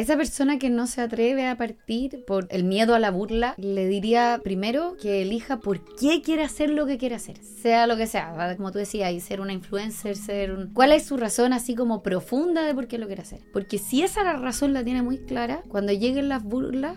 A esa persona que no se atreve a partir por el miedo a la burla, le diría primero que elija por qué quiere hacer lo que quiere hacer, sea lo que sea, como tú decías, y ser una influencer, ser un... ¿Cuál es su razón así como profunda de por qué lo quiere hacer? Porque si esa razón la tiene muy clara, cuando lleguen las burlas,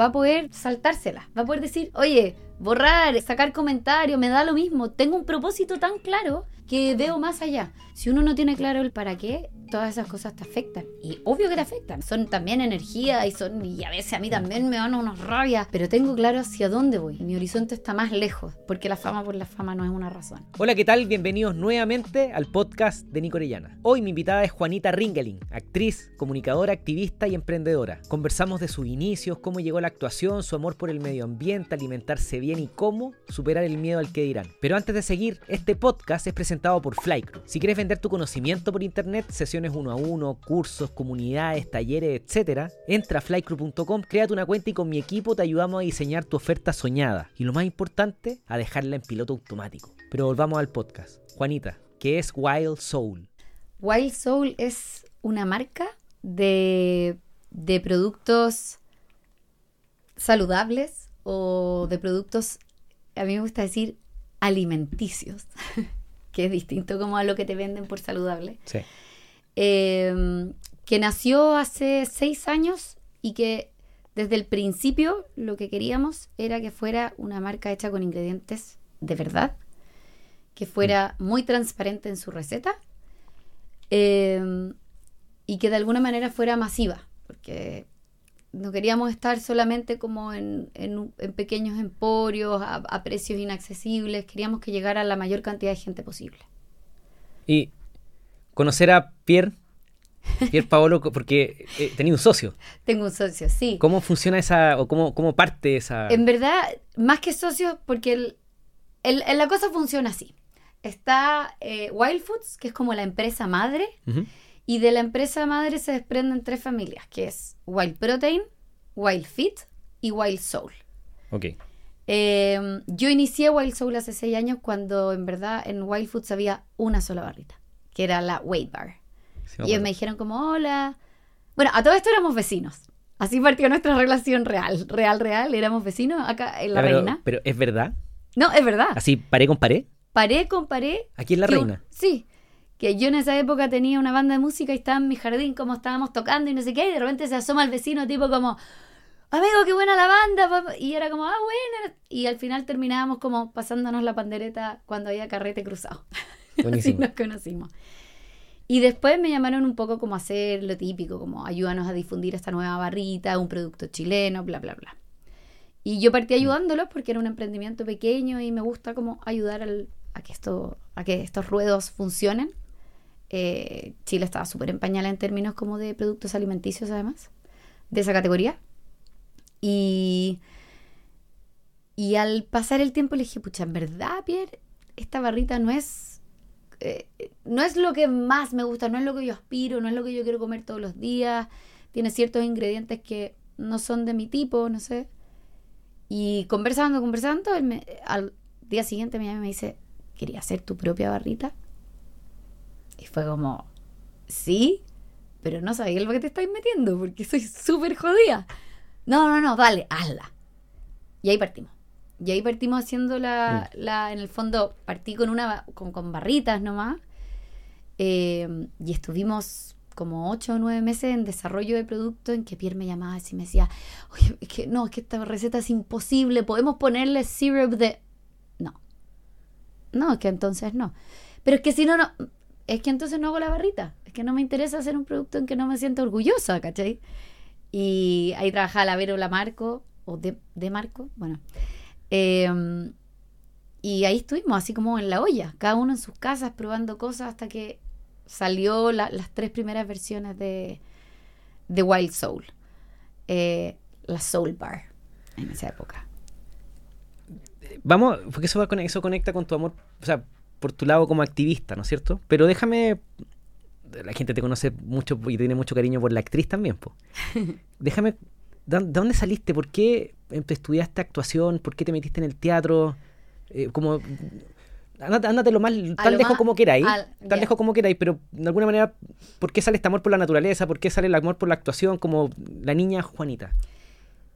va a poder saltárselas, va a poder decir, oye, borrar, sacar comentarios, me da lo mismo, tengo un propósito tan claro que veo más allá. Si uno no tiene claro el para qué, todas esas cosas te afectan. Y obvio que te afectan. Son también energía y son y a veces a mí también me dan unos rabias. Pero tengo claro hacia dónde voy. Mi horizonte está más lejos. Porque la fama por la fama no es una razón. Hola, ¿qué tal? Bienvenidos nuevamente al podcast de Nico Orellana. Hoy mi invitada es Juanita Ringeling, actriz, comunicadora, activista y emprendedora. Conversamos de sus inicios, cómo llegó la actuación, su amor por el medio ambiente, alimentarse bien y cómo superar el miedo al que dirán. Pero antes de seguir, este podcast es presentado por Flycrew. Si quieres vender tu conocimiento por internet, sesiones uno a uno, cursos, comunidades, talleres, etc., entra a flycrew.com, créate una cuenta y con mi equipo te ayudamos a diseñar tu oferta soñada. Y lo más importante, a dejarla en piloto automático. Pero volvamos al podcast. Juanita, ¿qué es Wild Soul? Wild Soul es una marca de, de productos saludables o de productos, a mí me gusta decir, alimenticios. que es distinto como a lo que te venden por saludable. Sí. Eh, que nació hace seis años y que desde el principio lo que queríamos era que fuera una marca hecha con ingredientes de verdad, que fuera mm. muy transparente en su receta eh, y que de alguna manera fuera masiva, porque no queríamos estar solamente como en, pequeños emporios a, precios inaccesibles, queríamos que llegara a la mayor cantidad de gente posible. Y conocer a Pierre, Pierre Paolo, porque eh, tenía un socio. Tengo un socio, sí. ¿Cómo funciona esa, o cómo, cómo parte esa...? En verdad, más que socio, porque el, la cosa funciona así. Está eh, Wild Foods, que es como la empresa madre, y de la empresa madre se desprenden tres familias, que es Wild Protein, Wild Fit y Wild Soul. Ok. Em, yo inicié Wild Soul hace seis años cuando en verdad en Wild Foods había una sola barrita, que era la Weight Bar. y ellos me dijeron como, hola. Bueno, a todo esto éramos vecinos. Así partió nuestra relación real, real, real. Éramos vecinos acá en La Reina. Pero ¿es verdad? No, es verdad. ¿Así paré con paré? Paré con paré. ¿Aquí en La Reina? sí que yo en esa época tenía una banda de música y estaba en mi jardín como estábamos tocando y no sé qué, y de repente se asoma el vecino tipo como, amigo, qué buena la banda, y era como, ah, buena, y al final terminábamos como pasándonos la pandereta cuando había carrete cruzado. Así nos conocimos. Y después me llamaron un poco como a hacer lo típico, como ayúdanos a difundir esta nueva barrita, un producto chileno, bla, bla, bla. Y yo partí mm. ayudándolos porque era un emprendimiento pequeño y me gusta como ayudar a, que esto, a que estos ruedos funcionen. Eh, Chile estaba súper en en términos como de productos alimenticios además, de esa categoría. Y, y al pasar el tiempo le dije, pucha, en verdad, Pierre, esta barrita no es, eh, no es lo que más me gusta, no es lo que yo aspiro, no es lo que yo quiero comer todos los días, tiene ciertos ingredientes que no son de mi tipo, no sé. Y conversando, conversando, al día siguiente me me dice, ¿quería hacer tu propia barrita? Y fue como, sí, pero no sabía lo que te estáis metiendo porque soy súper jodida. No, no, no, dale, hazla. Y ahí partimos. Y ahí partimos haciendo la, mm. la en el fondo, partí con una, con, con barritas nomás. Eh, y estuvimos como ocho o nueve meses en desarrollo de producto en que Pierre me llamaba y me decía, oye, es que no, es que esta receta es imposible, podemos ponerle syrup de... No. No, es que entonces no. Pero es que si no, no, es que entonces no hago la barrita. Es que no me interesa hacer un producto en que no me siento orgullosa, ¿cachai? Y ahí trabajaba la Vero la Marco, o de, Marco, bueno. Em, y ahí estuvimos, así como en la olla, cada uno en sus casas probando cosas hasta que salió las tres primeras versiones de, de Wild Soul. Eh, la Soul Bar en esa época. Vamos, porque eso, va eso conecta con tu amor, o sea, por tu lado como activista, ¿no es cierto? Pero déjame, la gente te conoce mucho y tiene mucho cariño por la actriz también, po. déjame, ¿de dónde saliste? ¿Por qué estudiaste actuación? ¿Por qué te metiste en el teatro? Eh, como, Ándate, ándate lo más, A tan lo lejos más- como queráis, al- tan lejos como queráis, pero de alguna manera, ¿por qué sale este amor por la naturaleza? ¿Por qué sale el amor por la actuación como la niña Juanita?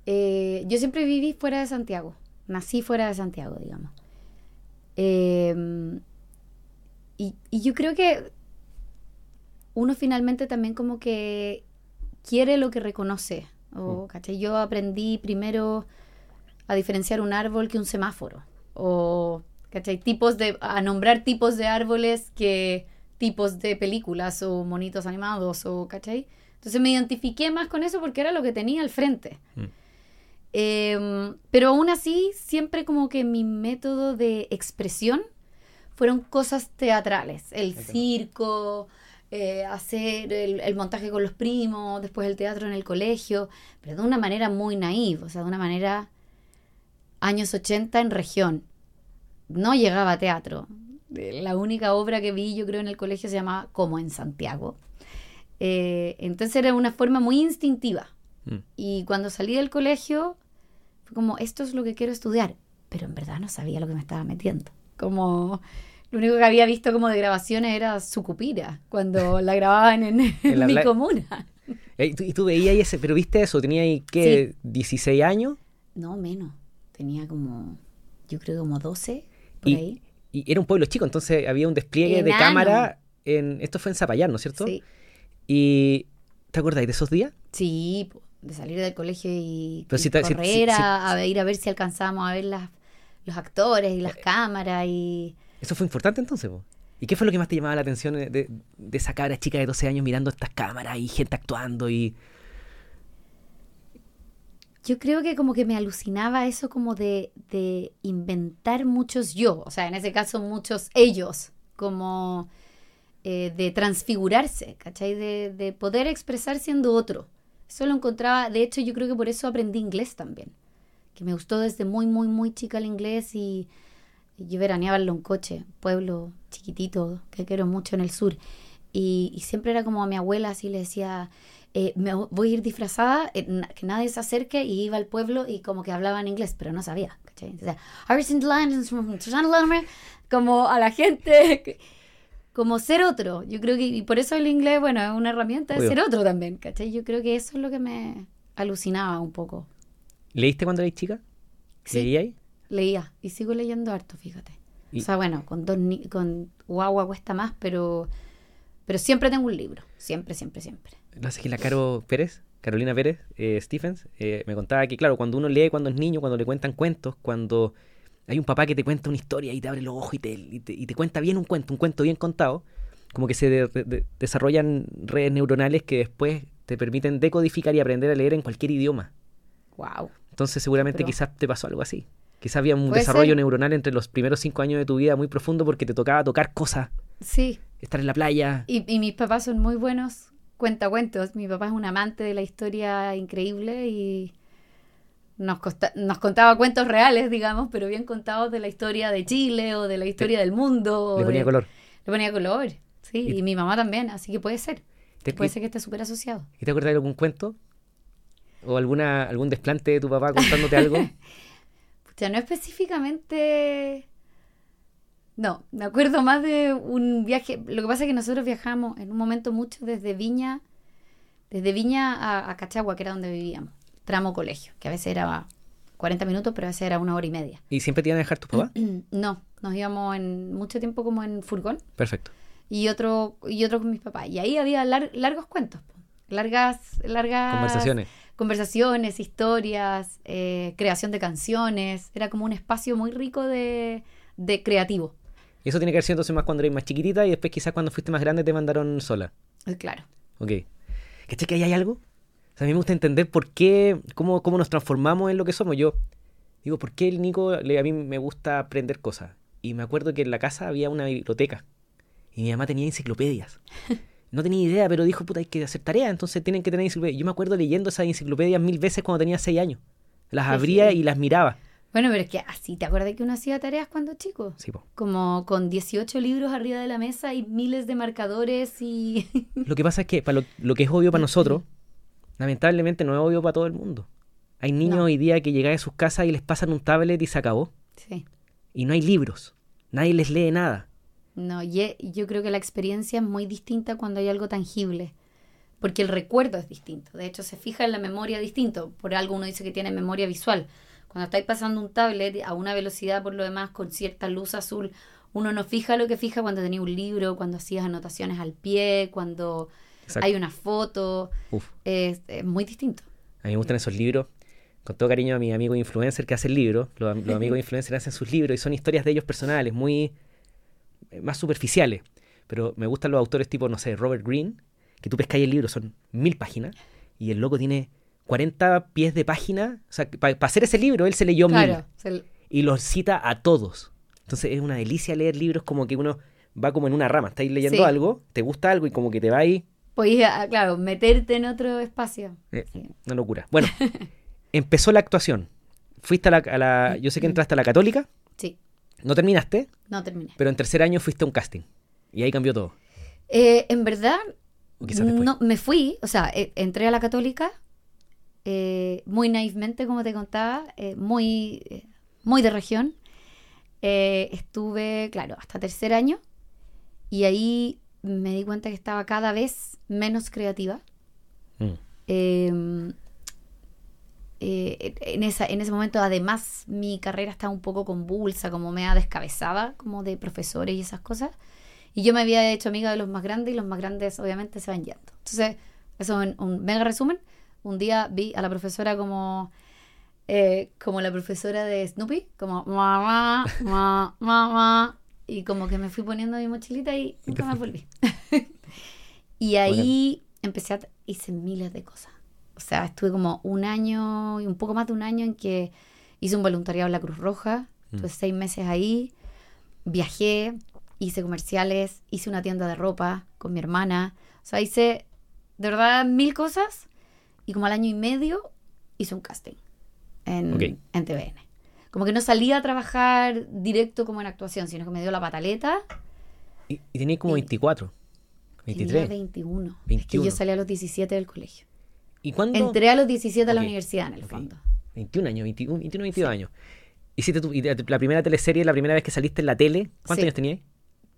Eh, yo siempre viví fuera de Santiago. Nací fuera de Santiago, digamos. Eh, y, y yo creo que uno finalmente también como que quiere lo que reconoce. O, ¿cachai? Yo aprendí primero a diferenciar un árbol que un semáforo. O, ¿cachai? Tipos de, a nombrar tipos de árboles que tipos de películas o monitos animados, o, ¿cachai? Entonces me identifiqué más con eso porque era lo que tenía al frente. Mm. Eh, pero aún así, siempre como que mi método de expresión fueron cosas teatrales. El Entiendo. circo, eh, hacer el, el montaje con los primos, después el teatro en el colegio, pero de una manera muy naive, o sea, de una manera años 80 en región. No llegaba a teatro. Eh, La única obra que vi, yo creo, en el colegio se llamaba Como en Santiago. Eh, entonces era una forma muy instintiva. Mm. Y cuando salí del colegio, fue como, esto es lo que quiero estudiar. Pero en verdad no sabía lo que me estaba metiendo. Como, lo único que había visto como de grabaciones era Sucupira, cuando la grababan en, En la mi comuna. ¿Y tú, y tú veías ese, pero viste eso? ¿Tenía ahí, qué, 16 años? No, menos. Tenía como, yo creo como 12, por Y, ahí. y era un pueblo chico, entonces había un despliegue de cámara. En, esto fue en Zapallar, ¿no es cierto? Sí, ¿Y te acordáis de esos días? sí, de salir del colegio y, Pero y si correr si- si- a, a ir a ver si alcanzábamos a ver las, los actores y Eh, las cámaras y... Eso fue importante entonces, po? ¿Y qué fue lo que más te llamaba la atención de, de, de esa cabra chica de 12 años mirando estas cámaras y gente actuando y... Yo creo que como que me alucinaba eso como de, de inventar muchos yo, o sea, en ese caso muchos ellos, como eh, de transfigurarse, ¿cachai? De, de poder expresar siendo otro. Eso lo encontraba, de hecho yo creo que por eso aprendí inglés también, que me gustó desde muy, muy, muy chica el inglés y, y yo veraneaba en Loncoche, pueblo chiquitito que quiero mucho en el sur. Y, y siempre era como a mi abuela, así le decía, eh, me voy a ir disfrazada, eh, na- que nadie se acerque, y iba al pueblo y como que hablaba en inglés, pero no sabía, ¿cachai? Entonces, "Iris in the land, como a la gente, como ser otro. Yo creo que, y por eso el inglés, bueno, es una herramienta de ser otro también, ¿cachai? Yo creo que eso es lo que me alucinaba un poco. ¿Leíste cuando eras chica? Sí. ¿Leíais? Leía y sigo leyendo harto, fíjate. Y- O sea, bueno, con dos ni- con guagua cuesta más, pero pero siempre tengo un libro, siempre, siempre, siempre. No sé que la Caro Pérez, Carolina Pérez, eh, Stephens, eh, me contaba que, claro, cuando uno lee cuando es niño, cuando le cuentan cuentos, cuando hay un papá que te cuenta una historia y te abre los ojos y te, y te, y te cuenta bien un cuento, un cuento bien contado, como que se de- de- de- desarrollan redes neuronales que después te permiten decodificar y aprender a leer en cualquier idioma. Wow. Entonces seguramente Pero- quizás te pasó algo así. Quizás había un desarrollo ser. neuronal entre los primeros cinco años de tu vida muy profundo porque te tocaba tocar cosas, Sí, estar en la playa. y, y mis papás son muy buenos cuentacuentos. Mi papá es un amante de la historia increíble y nos, costa- nos contaba cuentos reales, digamos, pero bien contados de la historia de Chile o de la historia del mundo. Le ponía de- color. Le ponía color, sí, Y- y, mi mamá también, así que puede ser. ¿Te, Puede y- ser que esté súper asociado. ¿y te acuerdas de algún cuento? ¿O alguna, algún desplante de tu papá contándote algo? Ya no específicamente. No, me acuerdo más de un viaje. Lo que pasa es que nosotros viajamos en un momento mucho desde Viña, desde Viña a, a Cachagua, que era donde vivíamos. Tramo colegio, que a veces era 40 minutos, pero a veces era una hora y media. ¿Y siempre te iban a dejar tus papás? No, nos íbamos en mucho tiempo como en furgón Perfecto. y otro y otro con mis papás. Y ahí había lar- largos cuentos, largas, largas Conversaciones. Conversaciones, historias, eh, creación de canciones. Era como un espacio muy rico de, de creativo. Y eso tiene que haber sido entonces más cuando eras más chiquitita y después quizás cuando fuiste más grande te mandaron sola. Eh, Claro. Ok. ¿Cachai que ahí hay algo? O sea, a mí me gusta entender por qué, cómo, cómo nos transformamos en lo que somos. Yo digo, ¿por qué el Nico, le- a mí me gusta aprender cosas? Y me acuerdo que en la casa había una biblioteca y mi mamá tenía enciclopedias. No tenía idea, pero dijo, puta, hay que hacer tarea, entonces tienen que tener enciclopedias. Yo me acuerdo leyendo esas enciclopedias mil veces cuando tenía seis años. Las abría y las miraba. Bueno, pero es que así, ¿te acuerdas que uno hacía tareas cuando chico? Sí, po. Como con 18 libros arriba de la mesa y miles de marcadores y... Lo que pasa es que para lo, lo que es obvio para nosotros, lamentablemente no es obvio para todo el mundo. Hay niños No. hoy día que llegan a sus casas y les pasan un tablet y se acabó. sí. Y no hay libros. Nadie les lee nada. No, y e- yo creo que la experiencia es muy distinta cuando hay algo tangible, porque el recuerdo es distinto. De hecho, se fija en la memoria distinto. Por algo uno dice que tiene memoria visual. Cuando estáis pasando un tablet a una velocidad, por lo demás, con cierta luz azul, uno no fija lo que fija cuando tenía un libro, cuando hacías anotaciones al pie, cuando Exacto. hay una foto. Uf. Es, es muy distinto. A mí me gustan esos libros. Con todo cariño a mi amigo influencer que hace el libro. Los, los amigos influencers hacen sus libros y son historias de ellos personales, muy más superficiales. Pero me gustan los autores tipo, no sé, Robert Greene, que tú pescáis el libro, son mil páginas, y el loco tiene 40 pies de página. O sea, para hacer ese libro, él se leyó mil se- y los cita a todos. Entonces es una delicia leer libros como que uno va como en una rama. Estáis leyendo Sí. algo, te gusta algo y como que te va ahí. podéis, ah, claro, meterte en otro espacio. Eh, Sí. Una locura. Bueno, empezó la actuación. Fuiste a la, a la- Yo sé que entraste a la católica, Sí, no terminaste, no terminé. pero en tercer año fuiste a un casting. Y ahí cambió todo. Eh, en verdad, no, me fui, o sea, eh, entré a la católica eh, muy naivmente, como te contaba, muy, muy de región. Estuve, claro, hasta tercer año y ahí me di cuenta que estaba cada vez menos creativa. Mm. Eh, en, esa, en ese momento, además, mi carrera estaba un poco convulsa, como me descabezada, como de profesores y esas cosas. Y yo me había hecho amiga de los más grandes y los más grandes, obviamente, se van yendo. Entonces, eso es un, un mega resumen. Un día vi a la profesora como, eh, como la profesora de Snoopy, como mamá, mamá, mamá. Y como que me fui poniendo mi mochilita y nunca me fuiste. volví. y ahí empecé a, hice miles de cosas. O sea, estuve como un año y un poco más de un año en que hice un voluntariado en la Cruz Roja. Mm. Estuve seis meses ahí. Viajé, hice comerciales, hice una tienda de ropa con mi hermana. O sea, hice de verdad mil cosas. Y como al año y medio hice un casting en, Ok. en TVN. Como que no salía a trabajar directo como en actuación, sino que me dio la pataleta. Y, y como Y- 24, Tenía 23. 21. Es que 21. yo salí a los 17 del colegio. ¿Y cuándo? Entré a los 17 a la universidad, en el fondo. 21 años, 21, 21 22 años. Hiciste tu, la primera teleserie, la primera vez que saliste en la tele, ¿cuántos Sí. años tenías?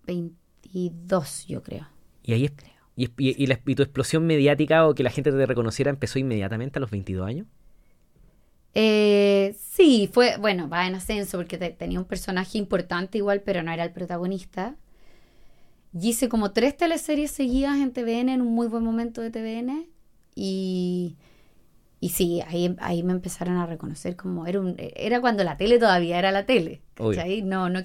22, yo creo. Y ahí es- y, es- y- y la- y tu explosión mediática o que la gente te reconociera empezó inmediatamente a los 22 años. Eh, sí, fue, bueno, va en ascenso porque te- tenía un personaje importante igual, pero no era el protagonista. Y hice como tres teleseries seguidas en TVN, en un muy buen momento de TVN. Y, y sí, ahí, ahí me empezaron a reconocer como era, un, era cuando la tele todavía era la tele. ¿cachai? No, no,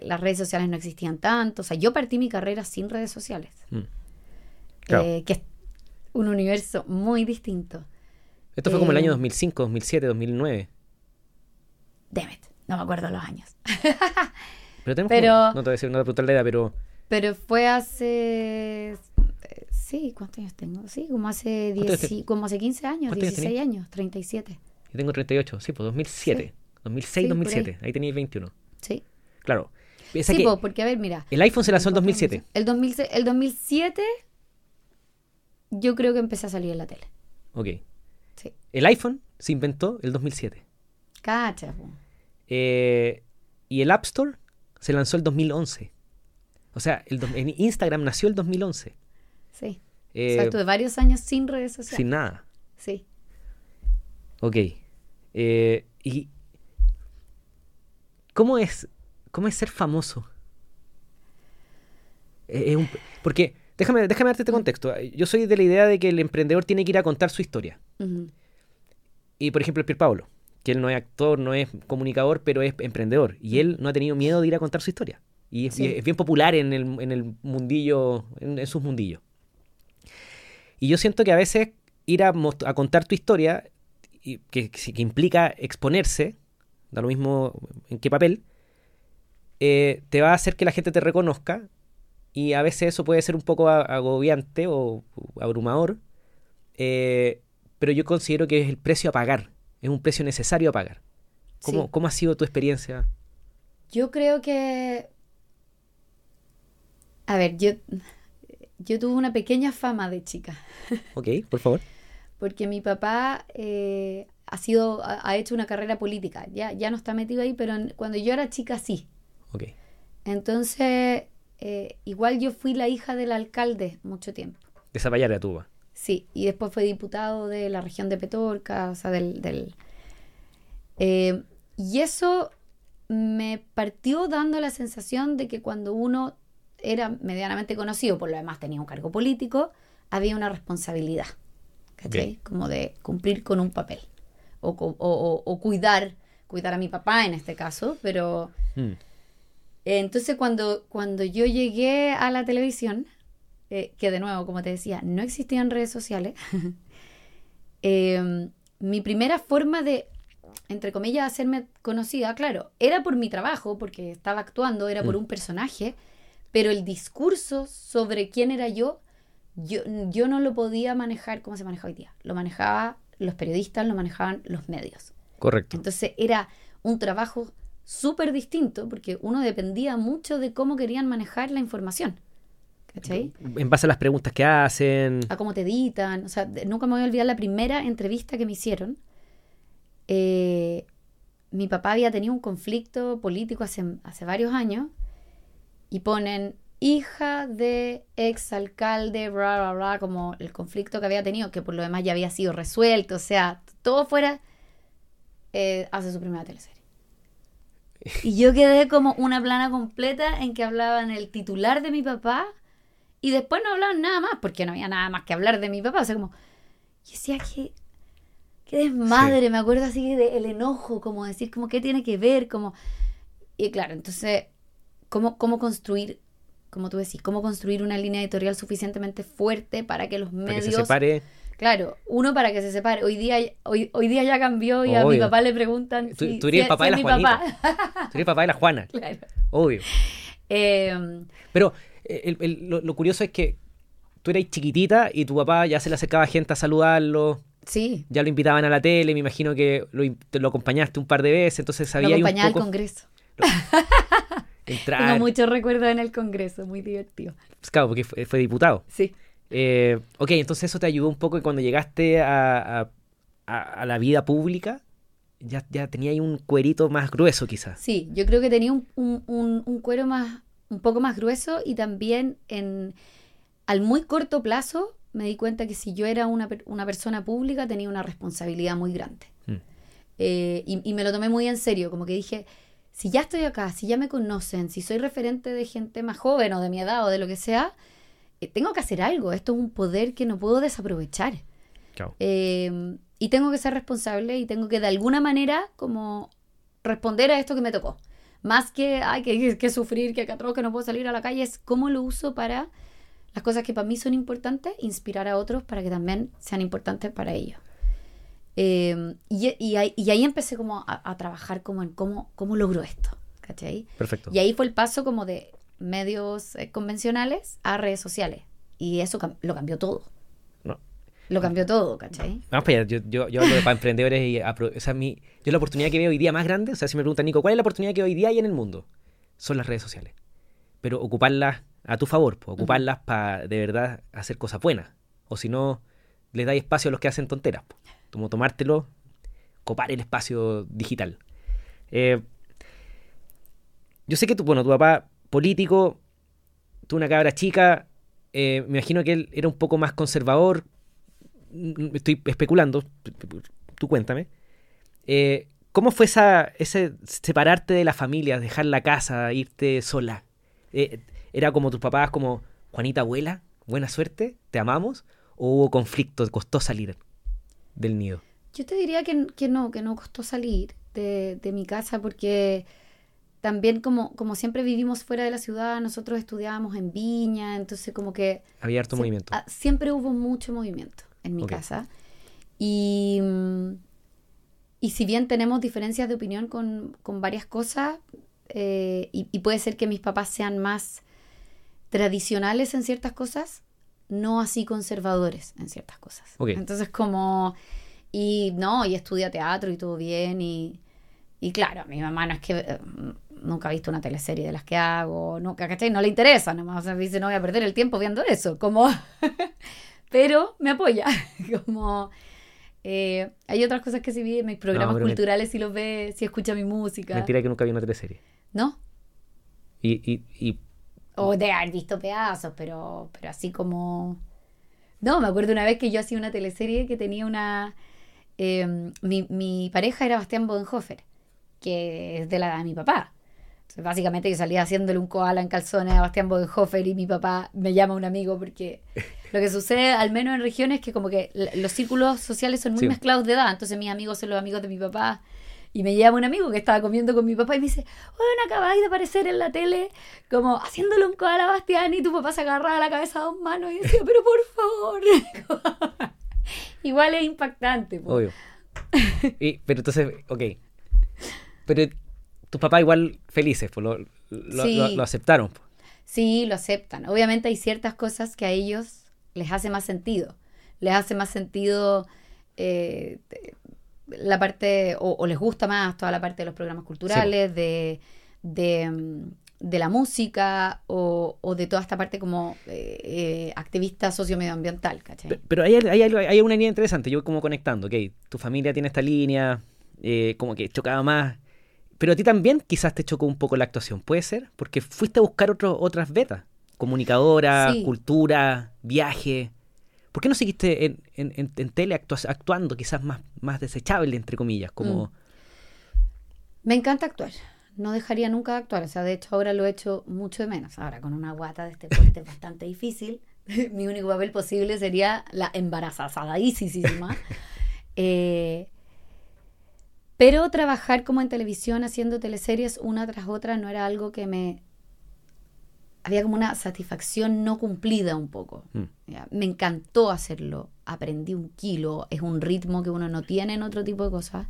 las redes sociales no existían tanto. O sea, yo partí mi carrera sin redes sociales, Mm. Claro. eh, que es un universo muy distinto. Esto fue como el eh, año 2005, 2007, 2009. Damn it, no me acuerdo los años. Pero tenemos Pero- como- no te voy a decir, no te voy a preguntar la edad, pero Pero fue hace. Eh, Sí, ¿cuántos años tengo? Sí, como hace, ¿Cuántos 10, años como hace 15 años, ¿Cuántos años 16 años, 37. yo tengo 38, sí, pues 2007. 2006, Sí, por 2007, ahí, tenías 21. Sí. Claro. Piensa Sí, que po, porque a ver, mira. el iPhone se lanzó en 2007. El, 2006 el 2007, yo creo que empecé a salir en la tele. Ok. Sí. El iPhone se inventó el 2007. Cacha. Eh, y el App Store se lanzó el 2011. O sea, el, en Instagram nació el 2011. Sí. Eh, o sea, estuve varios años sin redes sociales. sin nada. Sí. Ok. Eh, ¿Y cómo es, cómo es ser famoso? Eh, un- porque, déjame, déjame darte este contexto. Yo soy de la idea de que el emprendedor tiene que ir a contar su historia. Y, por ejemplo, el Pier Pablo, que él no es actor, no es comunicador, pero es emprendedor. Y él no ha tenido miedo de ir a contar su historia. Y es, Sí. y es bien popular en el, en el mundillo, en, en sus mundillos. Y yo siento que a veces ir a, contar tu historia, y que, que implica exponerse, da lo mismo en qué papel, eh, te va a hacer que la gente te reconozca. Y a veces eso puede ser un poco agobiante o, o abrumador. eh, pero yo considero que es el precio a pagar. Es un precio necesario a pagar. ¿Cómo, Sí. cómo ha sido tu experiencia? Yo creo que. A ver, yo. Yo tuve una pequeña fama de chica. Ok, por favor. Porque mi papá eh, ha sido, ha, hecho una carrera política. Ya, ya no está metido ahí, pero en- cuando yo era chica sí. Ok. Entonces, eh, igual yo fui la hija del alcalde mucho tiempo. De Zapallar de Tuba. Sí, y después fue diputado de la región de Petorca, o sea, del... del eh, y eso me partió dando la sensación de que cuando uno era medianamente conocido, por lo demás tenía un cargo político, había una responsabilidad, ¿cachai? Bien. Como de cumplir con un papel. O, co- o- o- o cuidar, cuidar a mi papá en este caso, pero... Mm. Entonces cuando, cuando yo llegué a la televisión, eh, que de nuevo, como te decía, no existían redes sociales, eh, mi primera forma de, entre comillas, hacerme conocida, claro, era por mi trabajo, porque estaba actuando, era por Mm. un personaje, pero el discurso sobre quién era yo, yo, yo no lo podía manejar como se maneja hoy día. Lo manejaba los periodistas, lo manejaban los medios. Correcto. Entonces era un trabajo súper distinto porque uno dependía mucho de cómo querían manejar la información. ¿Cachai? En base a las preguntas que hacen. A cómo te editan. O sea, nunca me voy a olvidar la primera entrevista que me hicieron. Eh, mi papá había tenido un conflicto político hace, hace varios años y ponen hija de exalcalde, bla, bla, bla, como el conflicto que había tenido, que por lo demás ya había sido resuelto, o sea, todo fuera, eh, hace su primera teleserie. Y yo quedé como una plana completa en que hablaban el titular de mi papá y después no hablaban nada más, porque no había nada más que hablar de mi papá, o sea, como, yo decía que... Qué desmadre, me acuerdo así del enojo, como decir, como qué tiene que ver, como... Y claro, entonces, ¿cómo, cómo construir, como tú decís, cómo construir una línea editorial suficientemente fuerte para que los Para medios... que se separe. Claro, uno para que se separe. Hoy día, hoy, hoy día ya cambió y a mi papá le preguntan Tú- si, tú eres si- el papá si de la Juanita. papá. Tú eres papá de la Juana. claro. Obvio. Eh, Pero eh, el- el- lo, lo curioso es que tú eras chiquitita y tu papá ya se le acercaba gente a saludarlo. sí, Ya lo invitaban a la tele, me imagino que lo, lo acompañaste un par de veces, entonces lo sabía un acompañaba al Congreso. Entrar. Tengo muchos recuerdos en el Congreso, muy divertido. Pues Claro, porque fue, fue diputado. Sí. Eh, ok, entonces eso te ayudó un poco y cuando llegaste a, a- a- a la vida pública, ya, ya tenía ahí un cuerito más grueso quizás. Sí, yo creo que tenía un, un- un- un cuero más, un poco más grueso y también en, al muy corto plazo me di cuenta que si yo era una, per- una persona pública tenía una responsabilidad muy grande. Mm. Eh, y, y me lo tomé muy en serio, como que dije, si ya estoy acá, si ya me conocen, si soy referente de gente más joven o de mi edad o de lo que sea, eh, tengo que hacer algo. Esto es un poder que no puedo desaprovechar. Claro. Eh, y tengo que ser responsable y tengo que de alguna manera como responder a esto que me tocó. Más que, ay, que, que sufrir, que atroz, que no puedo salir a la calle, es cómo lo uso para las cosas que para mí son importantes, inspirar a otros para que también sean importantes para ellos. Eh, y, y ahí, y ahí empecé como a, a trabajar como en cómo, cómo logro esto, ¿cachai? Perfecto. Y ahí fue el paso como de medios eh, convencionales a redes sociales. Y eso cam- lo cambió todo. No. Lo cambió todo, ¿cachai? Vamos para allá, yo, yo, yo hablo de para emprendedores y o sea, mi, yo la oportunidad que veo hoy día más grande, o sea, si me preguntan, Nico, ¿cuál es la oportunidad que hoy día hay en el mundo? Son las redes sociales. Pero ocuparlas a tu favor, pues, ocuparlas para de verdad hacer cosas buenas. O si no, les dais espacio a los que hacen tonteras. pues. Como tomártelo, copar el espacio digital. Eh, yo sé que tu, bueno, tu papá político, tú una cabra chica, eh, me imagino que él era un poco más conservador, mm, estoy especulando, tú cuéntame. Eh, ¿Cómo fue esa, ese separarte de la familia, dejar la casa, irte sola? ¿Era como tus papás, como Juanita abuela, buena suerte, te amamos? ¿O hubo conflicto, costó salir del nido? Yo te diría que, que no, que no costó salir de, de mi casa porque también como, como siempre vivimos fuera de la ciudad, nosotros estudiábamos en Viña, entonces como que Había harto movimiento. ah, siempre hubo mucho movimiento en mi casa. Y, y si bien tenemos diferencias de opinión con, con varias cosas, eh, y, y puede ser que mis papás sean más tradicionales en ciertas cosas, no así conservadores en ciertas cosas. Entonces como, y no, y estudia teatro y todo bien, y, y claro, mi mamá no es que eh, nunca ha visto una teleserie de las que hago, nunca, ¿cachai? No le interesa, nomás o sea, dice, no voy a perder el tiempo viendo eso, como, pero me apoya, como, eh, hay otras cosas que si vi mis programas me- culturales, si los ve, si escucha mi música, Mentira que nunca vi una teleserie. ¿no? Y, y, y O de haber visto pedazos, pero, pero así como... No, me acuerdo una vez que yo hacía una teleserie que tenía una... eh, mi, mi pareja era Bastián Bodenhofer, que es de la edad de mi papá. Entonces, básicamente yo salía haciéndole un koala en calzones a Bastián Bodenhofer y mi papá me llama un amigo porque lo que sucede, al menos en regiones, es que como que los círculos sociales son muy Sí. mezclados de edad. Entonces mis amigos son los amigos de mi papá. Y me llama un amigo que estaba comiendo con mi papá y me dice, bueno, acabáis de aparecer en la tele como haciéndole un koala a Bastián y tu papá se agarraba la cabeza a dos manos y decía, pero por favor. Igual es impactante. po. Obvio. Y- pero entonces, ok. Pero tus papás igual felices, pues lo, lo, Sí. lo- lo aceptaron. pues. Sí, lo aceptan. Obviamente hay ciertas cosas que a ellos les hace más sentido. Les hace más sentido eh, la parte, o, o les gusta más toda la parte de los programas culturales, de, de, de la música o, o de toda esta parte como eh, eh, activista sociomedioambiental, ¿cachai? Pe- Pero hay, hay, hay una línea interesante, yo como conectando, ok, tu familia tiene esta línea, eh, como que chocaba más, pero a ti también quizás te chocó un poco la actuación, ¿puede ser? Porque fuiste a buscar otro- otras vetas, comunicadora, Sí. cultura, viaje. ¿Por qué no seguiste en, en, en- en tele actua- actuando quizás más, más desechable, entre comillas? Como, Mm. Me encanta actuar. No dejaría nunca de actuar. O sea, de hecho, ahora lo he hecho mucho de menos. Ahora, con una guata de este porte es bastante difícil. Mi único papel posible sería la embarazadísima. Eh, pero trabajar como en televisión, haciendo teleseries una tras otra, no era algo que me... Había como una satisfacción no cumplida un poco. Mm. Ya, Me encantó hacerlo. Aprendí un kilo. Es un ritmo que uno no tiene en otro tipo de cosas.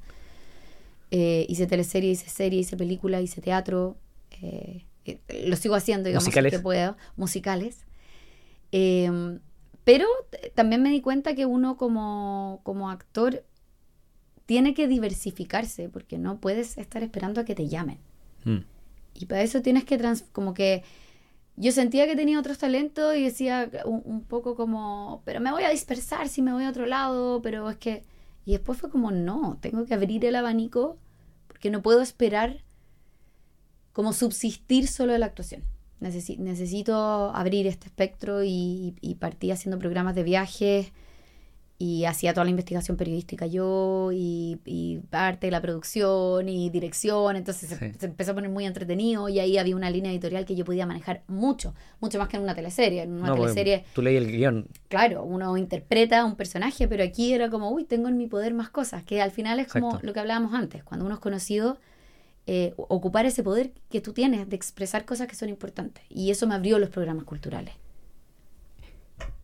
Eh, hice teleserie, hice serie, hice película, hice teatro. eh, eh, lo sigo haciendo, digamos, Musicales. que puedo. Musicales. Eh, pero también me di cuenta que uno como, como actor tiene que diversificarse porque no puedes estar esperando a que te llamen. mm, Y para eso tienes que, trans- como que, yo sentía que tenía otros talentos y decía un, poco como, pero me voy a dispersar si me voy a otro lado, pero es que, y después fue como, no, tengo que abrir el abanico porque no puedo esperar como subsistir solo de la actuación. Necesi- necesito abrir este espectro y, y partí haciendo programas de viajes y hacía toda la investigación periodística yo y, y parte de la producción y dirección, entonces se, Sí. se empezó a poner muy entretenido y ahí había una línea editorial que yo podía manejar mucho, mucho más que en una teleserie. En una no, porque teleserie, tú leí el guion, claro, uno interpreta un personaje, pero aquí era como, uy, tengo en mi poder más cosas, que al final es como Exacto. lo que hablábamos antes, cuando uno es conocido, eh, ocupar ese poder que tú tienes de expresar cosas que son importantes. Y eso me abrió los programas culturales.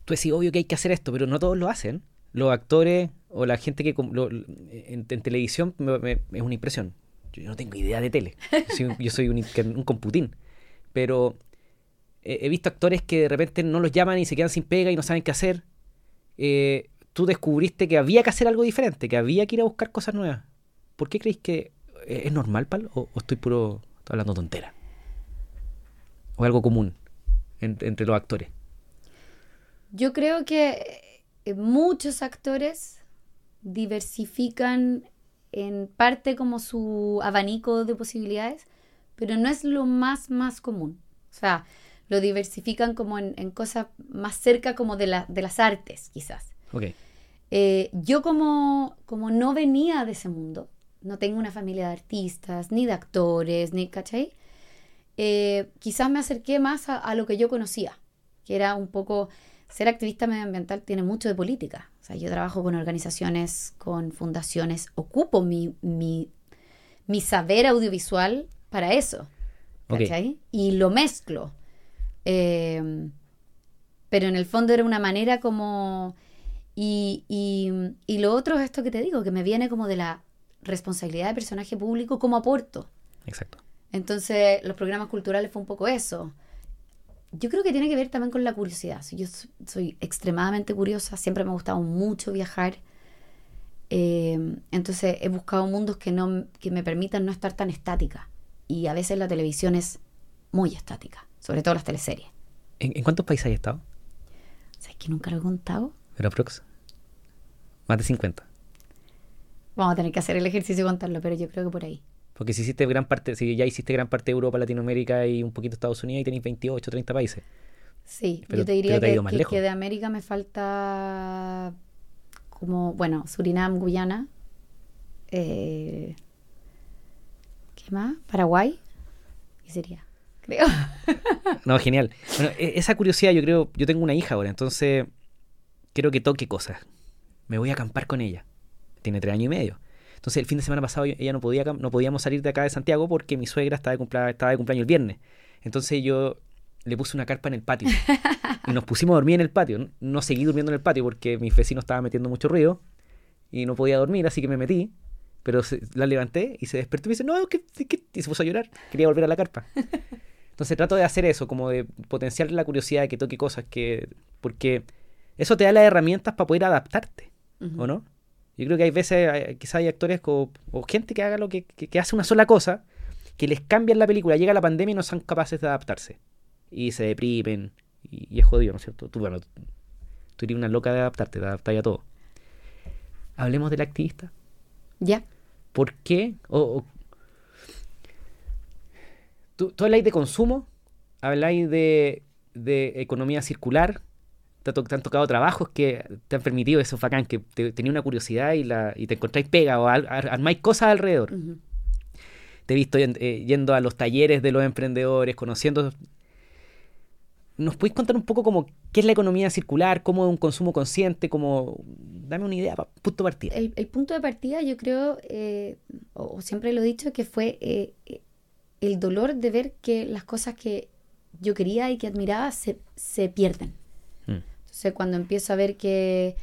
tú decís, obvio que hay que hacer esto, pero no todos lo hacen. Los actores o la gente que en, televisión es una impresión. Yo no tengo idea de tele. Yo soy, un- computín. Pero he, visto actores que de repente no los llaman y se quedan sin pega y no saben qué hacer. Eh, tú descubriste que había que hacer algo diferente, que había que ir a buscar cosas nuevas. ¿Por qué creéis que eh, es normal, Pal? ¿O, estoy puro estoy hablando tontera? ¿O algo común en- entre los actores? Yo creo que muchos actores diversifican en parte como su abanico de posibilidades, pero no es lo más, más común. O sea, lo diversifican como en, en cosas más cerca como de, la, de las artes, quizás. Ok. Eh, yo como, como no venía de ese mundo, no tengo una familia de artistas, ni de actores, ni, ¿cachai? Eh, quizás me acerqué más a, a lo que yo conocía, que era un poco, ser activista medioambiental tiene mucho de política. O sea, yo trabajo con organizaciones, con fundaciones, ocupo mi, mi, mi saber audiovisual para eso, Ok. ¿cachai? Y lo mezclo. Eh, pero en el fondo era una manera como... Y, y, y lo otro es esto que te digo, que me viene como de la responsabilidad de personaje público como aporto. Exacto. Entonces, los programas culturales fue un poco eso. Yo creo que tiene que ver también con la curiosidad. Si Yo soy extremadamente curiosa, siempre me ha gustado mucho viajar. Eh, entonces, he buscado mundos que, no, que me permitan no estar tan estática. Y a veces la televisión es muy estática, sobre todo las teleseries. ¿En, en cuántos países has estado? ¿Sabes que nunca lo he contado? Pero aprox. Más de 50. Vamos a tener que hacer el ejercicio y contarlo, pero yo creo que por ahí. Porque si hiciste gran parte, si ya hiciste gran parte de Europa, Latinoamérica y un poquito Estados Unidos, y tenéis 28, 30 países. Sí, Pero- yo te diría te que de América me falta como, bueno, Surinam, Guyana. eh, ¿Qué más? Paraguay. Y sería, creo. No, genial. Bueno, e- esa curiosidad yo creo, yo tengo una hija ahora, entonces quiero que toque cosas. Me voy a acampar con ella. Tiene tres años y medio. Entonces el fin de semana pasado ella no podía no podíamos salir de acá de Santiago porque mi suegra estaba de, cumpla- estaba de cumpleaños el viernes. Entonces yo le puse una carpa en el patio y nos pusimos a dormir en el patio. No- No seguí durmiendo en el patio porque mis vecinos estaban metiendo mucho ruido y no podía dormir, así que me metí. Pero se- la levanté y se despertó y me dice, no, ¿qué, qué?", y se puso a llorar. Quería volver a la carpa. Entonces trato de hacer eso, como de potenciar la curiosidad de que toque cosas que... Porque eso te da las herramientas para poder adaptarte. ¿o no? Yo creo que hay veces, hay- quizás hay actores o, gente que haga lo que, que, que hace una sola cosa, que les cambian la película, llega la pandemia y no son capaces de adaptarse. Y se deprimen, y, y es jodido, ¿no es cierto? Tú, bueno, tú eres una loca de adaptarte, te adaptas a todo. Hablemos del activista. Ya. ¿Por qué? O, o- tú, tú habláis de consumo, habláis de, de economía circular, te, ha to- te han tocado trabajos que te han permitido eso, bacán, que te, tenía una curiosidad y, la, y te encontráis pega o al- ar- armáis cosas alrededor. Te he visto eh, yendo a los talleres de los emprendedores, conociendo... ¿Nos podéis contar un poco como qué es la economía circular, cómo es un consumo consciente, como... Dame una idea, punto de partida. El, el punto de partida, yo creo, eh, o, siempre lo he dicho, que fue eh, el dolor de ver que las cosas que yo quería y que admiraba se, se pierden. Entonces, cuando empiezo a ver que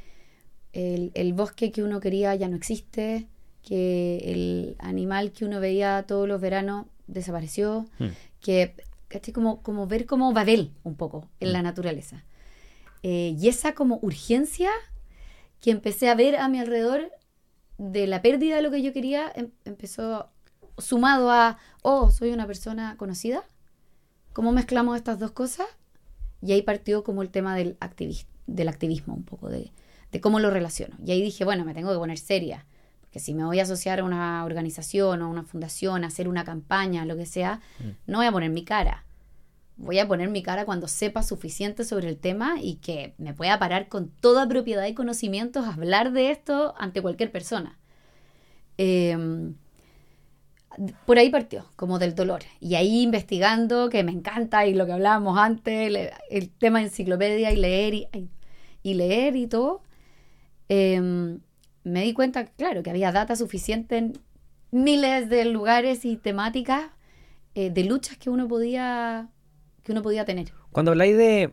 el, el bosque que uno quería ya no existe, que el animal que uno veía todos los veranos desapareció, Mm. que ¿cachai? como, como ver como Babel un poco en la naturaleza. Eh, y esa como urgencia que empecé a ver a mi alrededor de la pérdida de lo que yo quería, em- empezó sumado a, oh, soy una persona conocida. ¿Cómo mezclamos estas dos cosas? Y ahí partió como el tema del, activis- del activismo un poco, de, de cómo lo relaciono. Y ahí dije, bueno, me tengo que poner seria, porque si me voy a asociar a una organización o a una fundación, a hacer una campaña, lo que sea, no voy a poner mi cara. Voy a poner mi cara cuando sepa suficiente sobre el tema y que me pueda parar con toda propiedad y conocimientos a hablar de esto ante cualquier persona. Eh, por ahí partió, como del dolor. Y ahí investigando, que me encanta, y lo que hablábamos antes, el tema de enciclopedia y leer y, leer y todo, eh, me di cuenta, claro, que había data suficiente en miles de lugares y temáticas eh, de luchas que uno podía que uno podía tener. Cuando habláis de,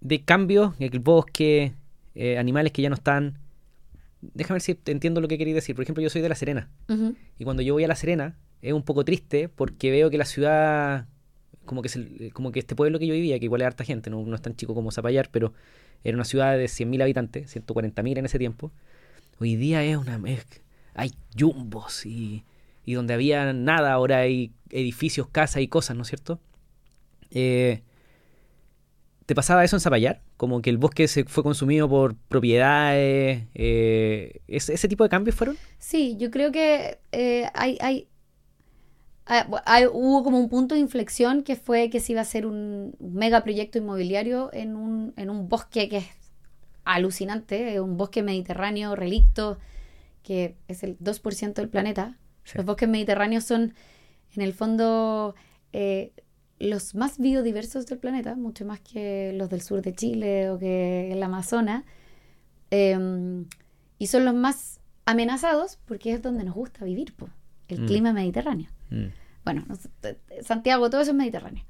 de cambios el bosque, eh, animales que ya no están, déjame ver si te entiendo lo que queréis decir. Por ejemplo, yo soy de La Serena. Y cuando yo voy a La Serena, es un poco triste porque veo que la ciudad, como que, se- como que este pueblo que yo vivía, que igual es harta gente, no, no es tan chico como Zapallar, pero era una ciudad de 100.000 habitantes, 140.000 en ese tiempo. Hoy día es una... es- hay jumbos y, y donde había nada, ahora hay edificios, casas y cosas, ¿no es cierto? Eh, ¿Te pasaba eso en Zapallar? Como que el bosque se fue consumido por propiedades. eh, ¿ese, ese tipo de cambios fueron? Sí, yo creo que eh, hay, hay, hay- hubo como un punto de inflexión que fue que se iba a hacer un megaproyecto inmobiliario en un, en un bosque que es alucinante, un bosque mediterráneo relicto, que es el 2% del planeta. Sí. Los bosques mediterráneos son, en el fondo, eh, los más biodiversos del planeta, mucho más que los del sur de Chile o que el Amazonas. Em, y son los más amenazados porque es donde nos gusta vivir, po, el Mm. clima mediterráneo. Mm. Bueno, Santiago, todo eso es mediterráneo.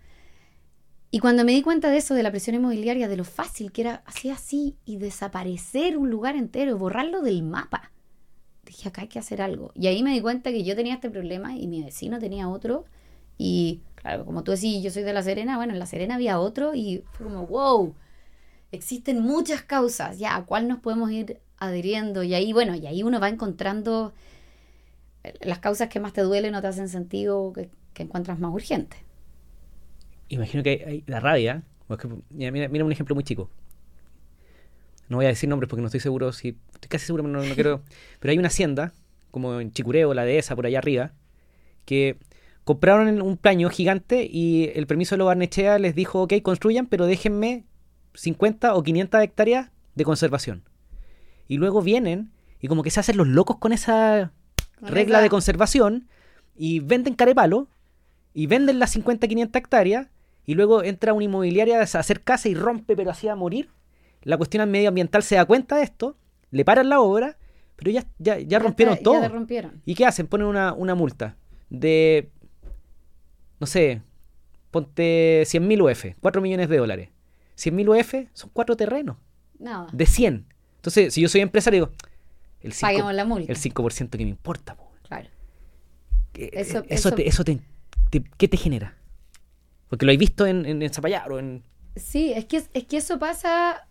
Y cuando me di cuenta de eso, de la presión inmobiliaria, de lo fácil que era hacer así y desaparecer un lugar entero, borrarlo del mapa, dije, acá hay que hacer algo. Y ahí me di cuenta que yo tenía este problema y mi vecino tenía otro. Y claro, como tú decís, yo soy de La Serena, bueno, en La Serena había otro y fue como, wow, existen muchas causas, ya, ¿a cuál nos podemos ir adhiriendo? Y ahí, bueno, y ahí uno va encontrando eh, las causas que más te duelen o te hacen sentido, que, que encuentras más urgentes. Imagino que hay, hay la rabia. mira, mira, mira un ejemplo muy chico. No voy a decir nombres porque no estoy seguro si. Estoy casi seguro, pero no, no quiero. Pero hay una hacienda, como en Chicureo, la dehesa, por allá arriba, que compraron un plaño gigante y el permiso de lo Barnechea les dijo, ok, construyan, pero déjenme 50 o 500 hectáreas de conservación. Y luego vienen y como que se hacen los locos con esa regla de conservación y venden carepalo y venden las 50, 500 hectáreas y luego entra una inmobiliaria a hacer casa y rompe pero así a morir. La cuestión medioambiental se da cuenta de esto, le paran la obra, pero ya, ya, ya rompieron todo. Ya rompieron. ¿Y qué hacen? Ponen una, una multa de, no sé, ponte 100.000 UF, 4 millones de dólares. 100.000 UF son cuatro terrenos. Nada. De 100. Entonces, si yo soy empresario, digo, el 5%, Paguemos la multa. el 5 que me importa. po. Claro. Eh, Eso- eh, eso, eso- te, eso te- te- ¿Qué te genera? Porque lo he visto en, en, en Zapallar o en... Sí, es que, es que eso pasa.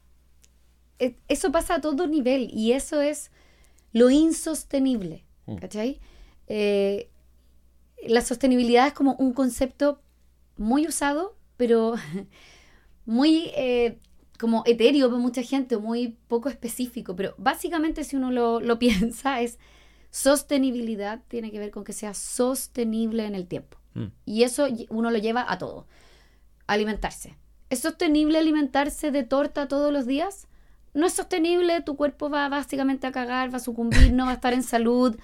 eh, Eso pasa a todo nivel y eso es lo insostenible. Mm. ¿Cachai? Eh, la sostenibilidad es como un concepto muy usado, pero muy eh, como etéreo para mucha gente, muy poco específico. Pero básicamente, si uno lo, lo piensa, es sostenibilidad tiene que ver con que sea sostenible en el tiempo. Mm. Y eso uno lo lleva a todo. Alimentarse. ¿Es sostenible alimentarse de torta todos los días? No es sostenible, tu cuerpo va básicamente a cagar, va a sucumbir, no va a estar en salud.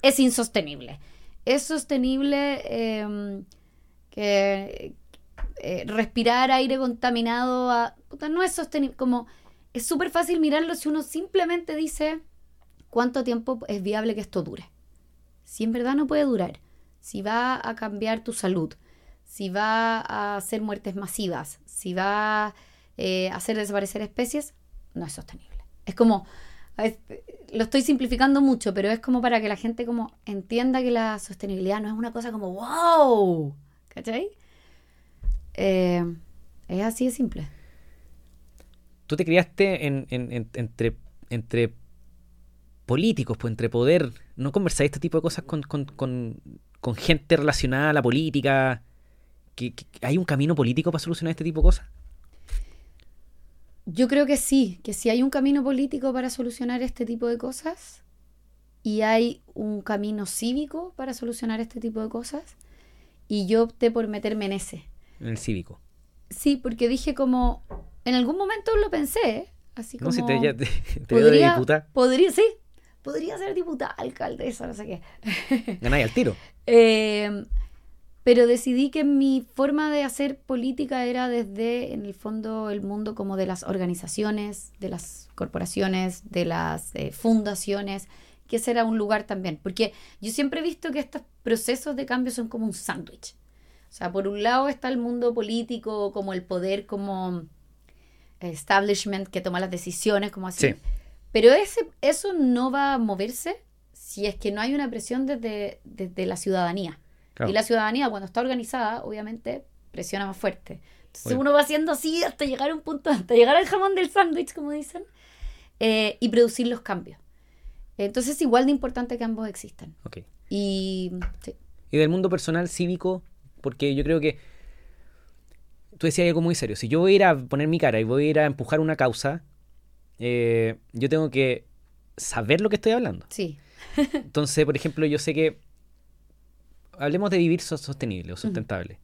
Es insostenible. Es sostenible eh, que eh, respirar aire contaminado. a- no es sostenible. Como es súper fácil mirarlo si uno simplemente dice cuánto tiempo es viable que esto dure. Si en verdad no puede durar, si va a cambiar tu salud, si va a hacer muertes masivas, si va eh, a hacer desaparecer especies, no es sostenible. Es como, es- lo estoy simplificando mucho, pero es como para que la gente como entienda que la sostenibilidad no es una cosa como wow, ¿cachai? Eh, es así de simple. Tú te criaste en, en- en- entre, entre políticos, pues entre poder. ¿No conversáis este tipo de cosas con, con- con- gente relacionada a la política? ¿Que, que- ¿Hay un camino político para solucionar este tipo de cosas? Yo creo que sí, que sí hay un camino político para solucionar este tipo de cosas y hay un camino cívico para solucionar este tipo de cosas y yo opté por meterme en ese. En el cívico. Sí, porque dije como, en algún momento lo pensé, ¿eh? así como... No sé, te, ya- te, te veo de podría, diputada. podría, sí, podría ser diputada, alcaldesa, no sé qué. Ganáis al tiro. Eh, pero decidí que mi forma de hacer política era desde, en el fondo, el mundo como de las organizaciones, de las corporaciones, de las eh, fundaciones, que ese era un lugar también. Porque yo siempre he visto que estos procesos de cambio son como un sándwich. O sea, por un lado está el mundo político, como el poder, como establishment que toma las decisiones, como así. Sí. Pero ese, eso no va a moverse si es que no hay una presión desde, desde la ciudadanía. Claro. Y la ciudadanía, cuando está organizada, obviamente presiona más fuerte. Entonces uno va haciendo así hasta llegar a un punto, hasta llegar al jamón del sándwich, como dicen, eh, y producir los cambios. Entonces es igual de importante que ambos existan. Ok. Y sí, Y del mundo personal cívico, porque yo creo que tú decías algo muy serio. Si yo voy a ir a poner mi cara y voy a ir a empujar una causa, eh, yo tengo que saber lo que estoy hablando. sí, Entonces, por ejemplo, yo sé que hablemos de vivir so- sostenible o sustentable.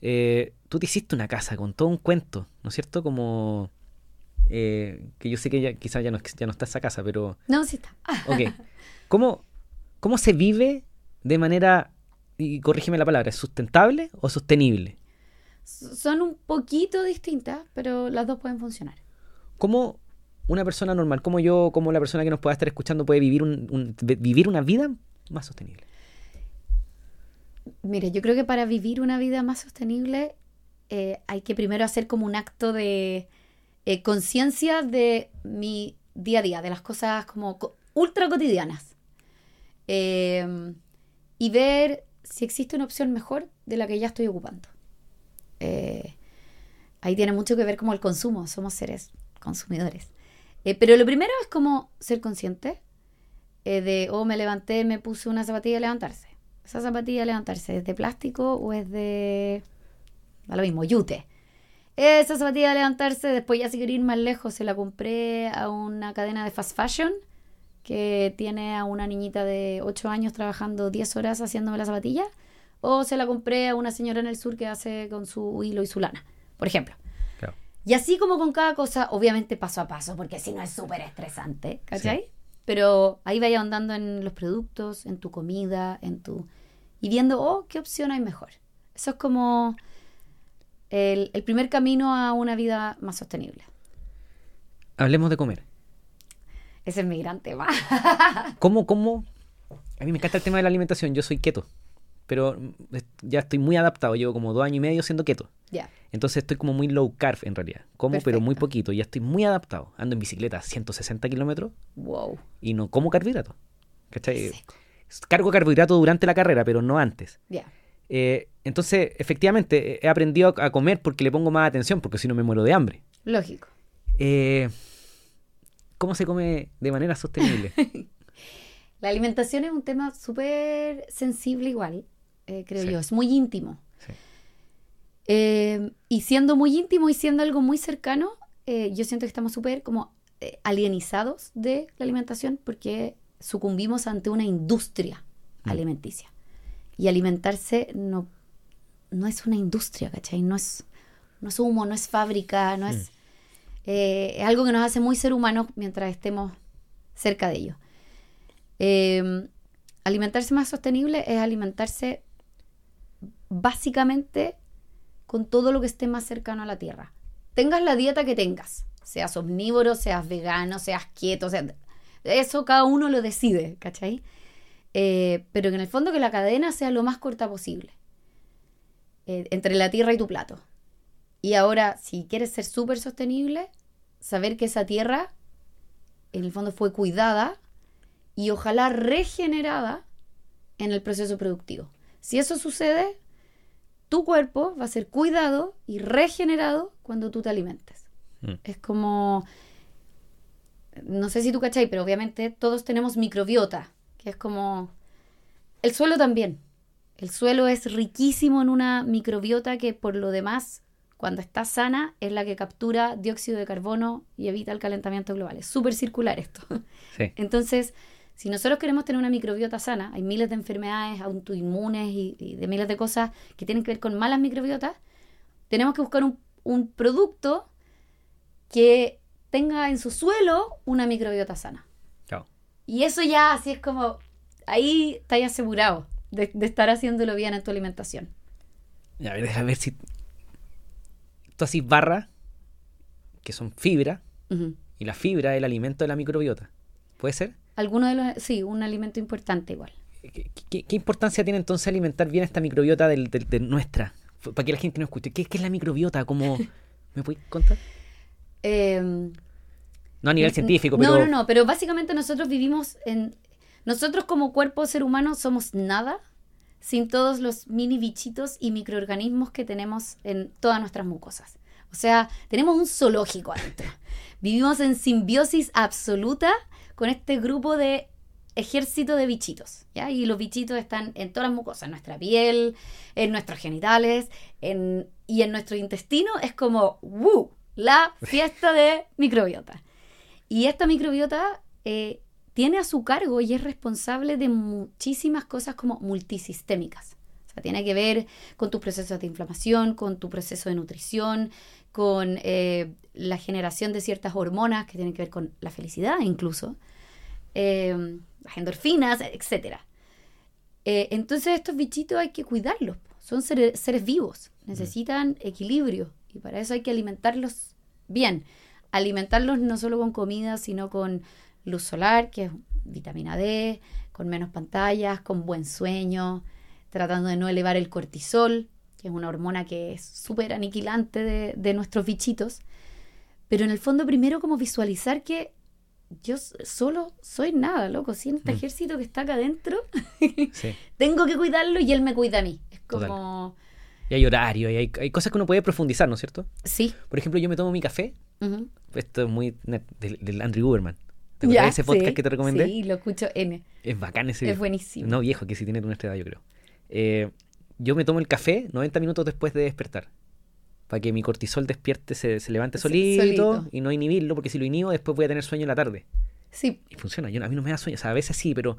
Eh, tú te hiciste una casa con todo un cuento, ¿no es cierto? Como eh, que yo sé que ya, quizás ya no, ya no está esa casa, pero no, sí está. Ok. ¿Cómo, ¿Cómo se vive de manera, y corrígeme la palabra, sustentable o sostenible? son un poquito distintas, pero las dos pueden funcionar. ¿Cómo una persona normal, como yo, como la persona que nos pueda estar escuchando, puede vivir, un, un- vi- vivir una vida más sostenible? Mire, yo creo que para vivir una vida más sostenible eh, hay que primero hacer como un acto de eh, conciencia de mi día a día, de las cosas como co- ultra cotidianas. Eh, y ver si existe una opción mejor de la que ya estoy ocupando. Eh, ahí tiene mucho que ver como el consumo, somos seres consumidores. Pero lo primero es como ser consciente de, oh, me levanté, me puse una zapatilla a levantarse. ¿Esa zapatilla a levantarse es de plástico o es de... Da lo mismo, yute. Esa zapatilla a levantarse, después ya si quería ir más lejos, se la compré a una cadena de fast fashion que tiene a una niñita de 8 años trabajando 10 horas haciéndome la zapatilla. o se la compré a una señora en el sur que hace con su hilo y su lana, por ejemplo. Claro. Y así como con cada cosa, obviamente paso a paso, porque si no es súper estresante, ¿cachai? Pero ahí vaya ahondando en los productos, en tu comida, en tu... Y viendo, oh, ¿qué opción hay mejor? Eso es como el, el primer camino a una vida más sostenible. Hablemos de comer. Ese es mi gran tema. ¿Cómo, cómo? A mí me encanta el tema de la alimentación. Yo soy keto. Pero ya estoy muy adaptado. Llevo como dos años y medio siendo keto. ya. Entonces estoy como muy low carb en realidad. Como, pero muy poquito. Ya estoy muy adaptado. Ando en bicicleta a 160 kilómetros Wow. y no como carbohidratos. ¿Cachai? Seco. Cargo carbohidratos durante la carrera, pero no antes. Eh, entonces, efectivamente, he aprendido a a comer porque le pongo más atención, porque si no me muero de hambre. Lógico. Eh, ¿Cómo se come de manera sostenible? La alimentación es un tema súper sensible igual, eh, creo Sí. yo. Es muy íntimo. Sí. Eh, y siendo muy íntimo y siendo algo muy cercano, eh, yo siento que estamos súper como eh, alienizados de la alimentación porque sucumbimos ante una industria Mm. alimenticia. Y alimentarse no, no es una industria, ¿cachai? No es, no es humo, no es fábrica, no es... eh, es algo que nos hace muy ser humanos mientras estemos cerca de ello. Eh, alimentarse más sostenible es alimentarse básicamente con todo lo que esté más cercano a la tierra. Tengas la dieta que tengas, seas omnívoro, seas vegano, seas quieto, sea, eso cada uno lo decide, ¿cachai? Eh, pero en el fondo que la cadena sea lo más corta posible eh, entre la tierra y tu plato. Y ahora, si quieres ser súper sostenible, saber que esa tierra en el fondo fue cuidada y ojalá regenerada en el proceso productivo. Si eso sucede, tu cuerpo va a ser cuidado y regenerado cuando tú te alimentes. Mm. Es como, no sé si tú cachai, pero obviamente todos tenemos microbiota, que es como, el suelo también. El suelo es riquísimo en una microbiota que por lo demás, cuando está sana, es la que captura dióxido de carbono y evita el calentamiento global. Es súper circular esto. Sí. Entonces, si nosotros queremos tener una microbiota sana, hay miles de enfermedades autoinmunes y, y de miles de cosas que tienen que ver con malas microbiotas, tenemos que buscar un, un producto que tenga en su suelo una microbiota sana. Claro. Y eso ya así es como, ahí estáis asegurado de, de estar haciéndolo bien en tu alimentación. A ver, déjame ver si. Tú haces barras, que son fibra, y la fibra es el alimento de la microbiota. ¿Puede ser? Alguno de los, sí, un alimento importante igual. ¿Qué, qué- qué importancia tiene entonces alimentar bien esta microbiota del- del- de nuestra? Para que la gente no escuche. ¿Qué, qué es la microbiota? ¿Cómo, ¿Me puedes contar? Em, No a nivel científico, no, pero. No, no, pero básicamente nosotros vivimos en... Nosotros como cuerpo ser humano somos nada sin todos los mini bichitos y microorganismos que tenemos en todas nuestras mucosas. O sea, tenemos un zoológico adentro. Vivimos en simbiosis absoluta con este grupo de ejército de bichitos, ¿ya? Y los bichitos están en todas las mucosas, en nuestra piel, en nuestros genitales, en, y en nuestro intestino es como, ¡wow! La fiesta de microbiota. Y esta microbiota eh, tiene a su cargo y es responsable de muchísimas cosas como multisistémicas. O sea, tiene que ver con tus procesos de inflamación, con tu proceso de nutrición, con eh, la generación de ciertas hormonas que tienen que ver con la felicidad incluso, eh, las endorfinas, etc. entonces estos bichitos hay que cuidarlos. Son seres, seres vivos, necesitan equilibrio y para eso hay que alimentarlos bien alimentarlos no solo con comida, sino con luz solar, que es vitamina D, con menos pantallas, con buen sueño, tratando de no elevar el cortisol, que es una hormona que es súper aniquilante de, de nuestros bichitos. Pero en el fondo primero como visualizar que yo solo soy nada, loco, si en este Mm. ejército que está acá adentro, Sí. tengo que cuidarlo y él me cuida a mí. Es Total. como... Y hay horario, y hay, hay cosas que uno puede profundizar, ¿no es cierto? Sí. Por ejemplo, yo me tomo mi café. Esto es muy del, del Andrew Uberman. ¿Te acuerdas de ese podcast sí, que te recomendé? Sí, lo escucho N. Es bacán ese. Es buenísimo. No viejo, que sí tiene nuestra edad, yo creo. Eh, yo me tomo el café 90 minutos después de despertar. Para que mi cortisol despierte, se, se levante solito, solito. y no inhibirlo, porque si lo inhibo después voy a tener sueño en la tarde. Sí, Y funciona. Yo, a mí no me da sueño. O sea, a veces sí, pero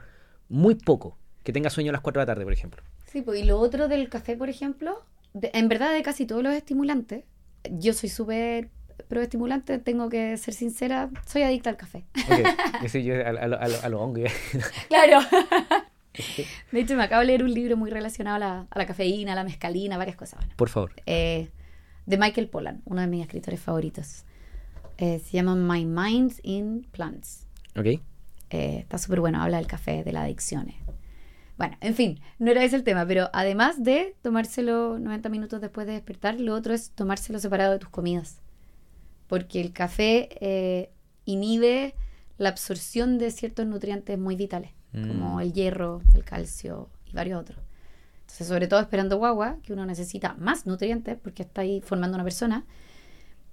muy poco. Que tenga sueño a las 4 de la tarde, por ejemplo. Sí, pues, y lo otro del café, por ejemplo, de- en verdad de casi todos los estimulantes, yo soy súper pro estimulante, tengo que ser sincera, soy adicta al café. Ok, sí, yo a, a, a. Claro. De hecho, me acabo de leer un libro muy relacionado a la, a la cafeína, a la mezcalina, varias cosas. Bueno, Por favor. eh, de Michael Pollan, uno de mis escritores favoritos. Eh, se llama My Mind in Plants. Ok. Eh, está súper bueno, habla del café, de las adicciones. Bueno, en fin, no era ese el tema, pero además de tomárselo 90 minutos después de despertar, lo otro es tomárselo separado de tus comidas. Porque el café eh, inhibe la absorción de ciertos nutrientes muy vitales, Mm. como el hierro, el calcio y varios otros. Entonces, sobre todo esperando guagua, que uno necesita más nutrientes porque está ahí formando una persona,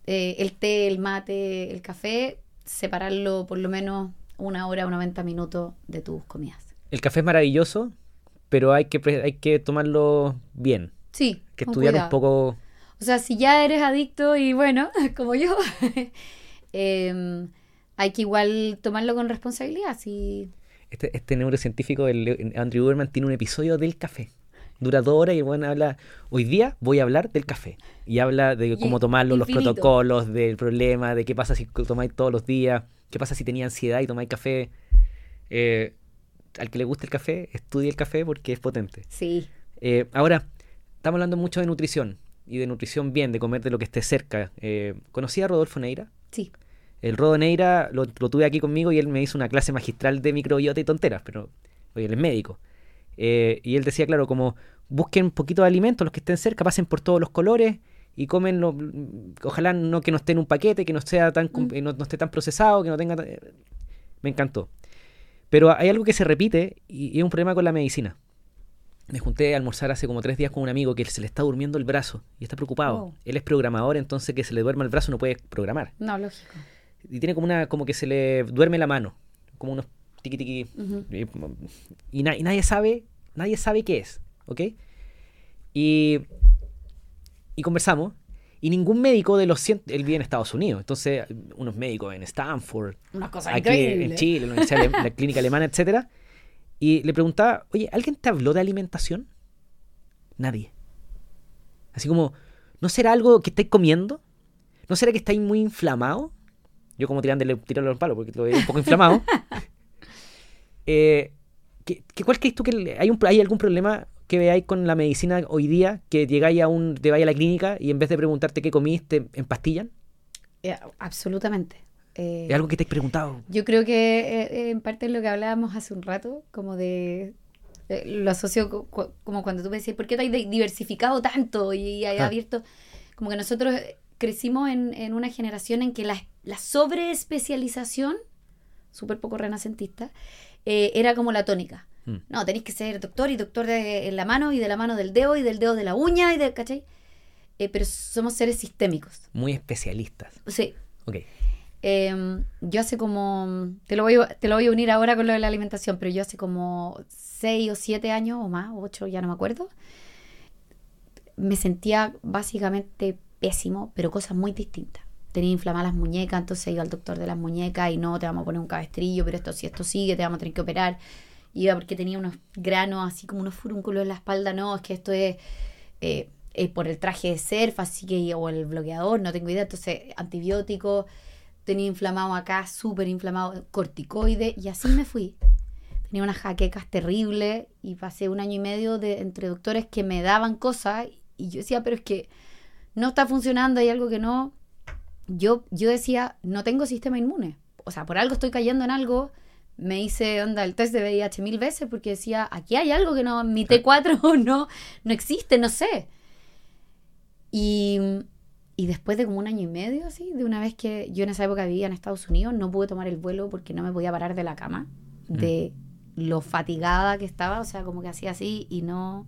eh, el té, el mate, el café, separarlo por lo menos una hora o 90 minutos de tus comidas. El café es maravilloso, pero hay que, hay que tomarlo bien. Sí, Hay que estudiar cuidado. un poco. O sea, si ya eres adicto y bueno, como yo, em, hay que igual tomarlo con responsabilidad. Si... Este, este neurocientífico, el Andrew Uberman, tiene un episodio del café. Dura dos horas y bueno, habla. Hoy día voy a hablar del café. Y habla de cómo tomarlo, los protocolos, del problema, de qué pasa si tomáis todos los días, qué pasa si tenía ansiedad y tomáis café. Eh, al que le guste el café, estudie el café porque es potente. Sí, Eh, ahora, estamos hablando mucho de nutrición y de nutrición bien, de comer de lo que esté cerca. Eh, ¿Conocí a Rodolfo Neira? sí. El Rodo Neira lo, lo tuve aquí conmigo y él me hizo una clase magistral de microbiota y tonteras, pero oye, él es médico. Eh, y él decía, claro, como busquen un poquito de alimentos, los que estén cerca, pasen por todos los colores y comen, lo- ojalá no que no esté en un paquete, que no sea tan Mm. no, no esté tan procesado, que no tenga... Me encantó. Pero hay algo que se repite y, y es un problema con la medicina. Me junté a almorzar hace como tres días con un amigo que se le está durmiendo el brazo y está preocupado. Oh. Él es programador, entonces que se le duerma el brazo no puede programar No, lógico. y tiene como una como que se le duerme la mano como unos tiqui tiqui y, y na- y nadie sabe nadie sabe qué es ¿ok? y y conversamos y ningún médico de los 100 él vive en Estados Unidos entonces unos médicos en Stanford Una cosa aquí increíble. en Chile en la, la clínica alemana etcétera y le preguntaba oye ¿alguien te habló de alimentación? nadie así como ¿no será algo que estáis comiendo? ¿no será que estáis muy inflamado? Yo como tirándole, tirarle los palos porque lo veo un poco inflamado. eh, ¿qué, qué- ¿Cuál crees tú que hay, un, hay algún problema que veáis con la medicina hoy día que llegáis a un, te vais a la clínica y en vez de preguntarte qué comiste, empastillan? Eh, absolutamente. Eh, ¿Es algo que te has preguntado? Yo creo que eh, eh, en parte es lo que hablábamos hace un rato, como de... eh, lo asocio co- co- como cuando tú me decías, ¿por qué te has di- diversificado tanto y has Ah. abierto? Como que nosotros eh, crecimos en, en una generación en que la, la sobreespecialización, súper poco renacentista, eh, era como la tónica. Mm. No, tenéis que ser doctor y doctor de, en la mano y de la mano del dedo y del dedo de la uña y de, ¿cachai? Eh, pero somos seres sistémicos. Muy especialistas. Sí, Ok. eh, yo hace como, te lo, voy, a- te lo voy a unir ahora con lo de la alimentación, pero yo hace como seis o siete años o más, ocho, ya no me acuerdo, me sentía básicamente pésimo, pero cosas muy distintas. Tenía inflamadas las muñecas, entonces iba al doctor de las muñecas y no, te vamos a poner un cabestrillo, pero esto si esto sigue, te vamos a tener que operar. Iba porque tenía unos granos, así como unos furúnculos en la espalda, no, es que esto es... eh, por el traje de surf, así que, o el bloqueador, no tengo idea. Entonces, antibióticos, tenía inflamado acá, súper inflamado, corticoide, y así me fui. Tenía unas jaquecas terribles y pasé un año y medio de, entre doctores que me daban cosas y yo decía, pero es que no está funcionando, hay algo que no. Yo, yo decía, no tengo sistema inmune. O sea, por algo estoy cayendo en algo. Me hice onda el test de VIH mil veces porque decía, aquí hay algo que no, mi T4 no, no existe, no sé. Y, y después de como un año y medio, así, de una vez que yo en esa época vivía en Estados Unidos, no pude tomar el vuelo porque no me podía parar de la cama, de lo fatigada que estaba, o sea, como que hacía así y no,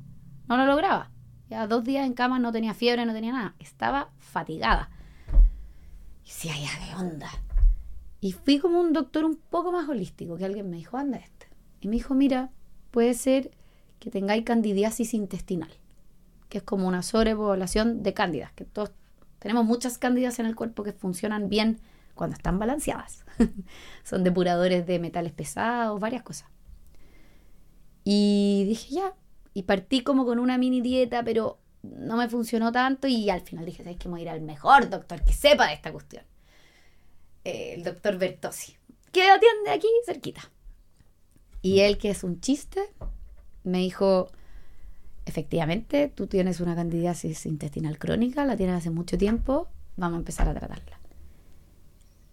no lo lograba. Ya dos días en cama, no tenía fiebre, no tenía nada, estaba fatigada. Y decía, ya, ¿qué onda? Y fui como un doctor un poco más holístico, que alguien me dijo, anda este. Y me dijo, mira, puede ser que tengáis candidiasis intestinal que es como una sobrepoblación de cándidas, que todos tenemos muchas cándidas en el cuerpo que funcionan bien cuando están balanceadas. Son depuradores de metales pesados, varias cosas. Y dije, ya. y partí como con una mini dieta, pero no me funcionó tanto y al final dije, ¿sabes que voy a ir al mejor doctor que sepa de esta cuestión? Eh, el doctor Bertossi, que atiende aquí cerquita. Y él, que es un chiste, me dijo, efectivamente, tú tienes una candidiasis intestinal crónica, la tienes hace mucho tiempo, vamos a empezar a tratarla.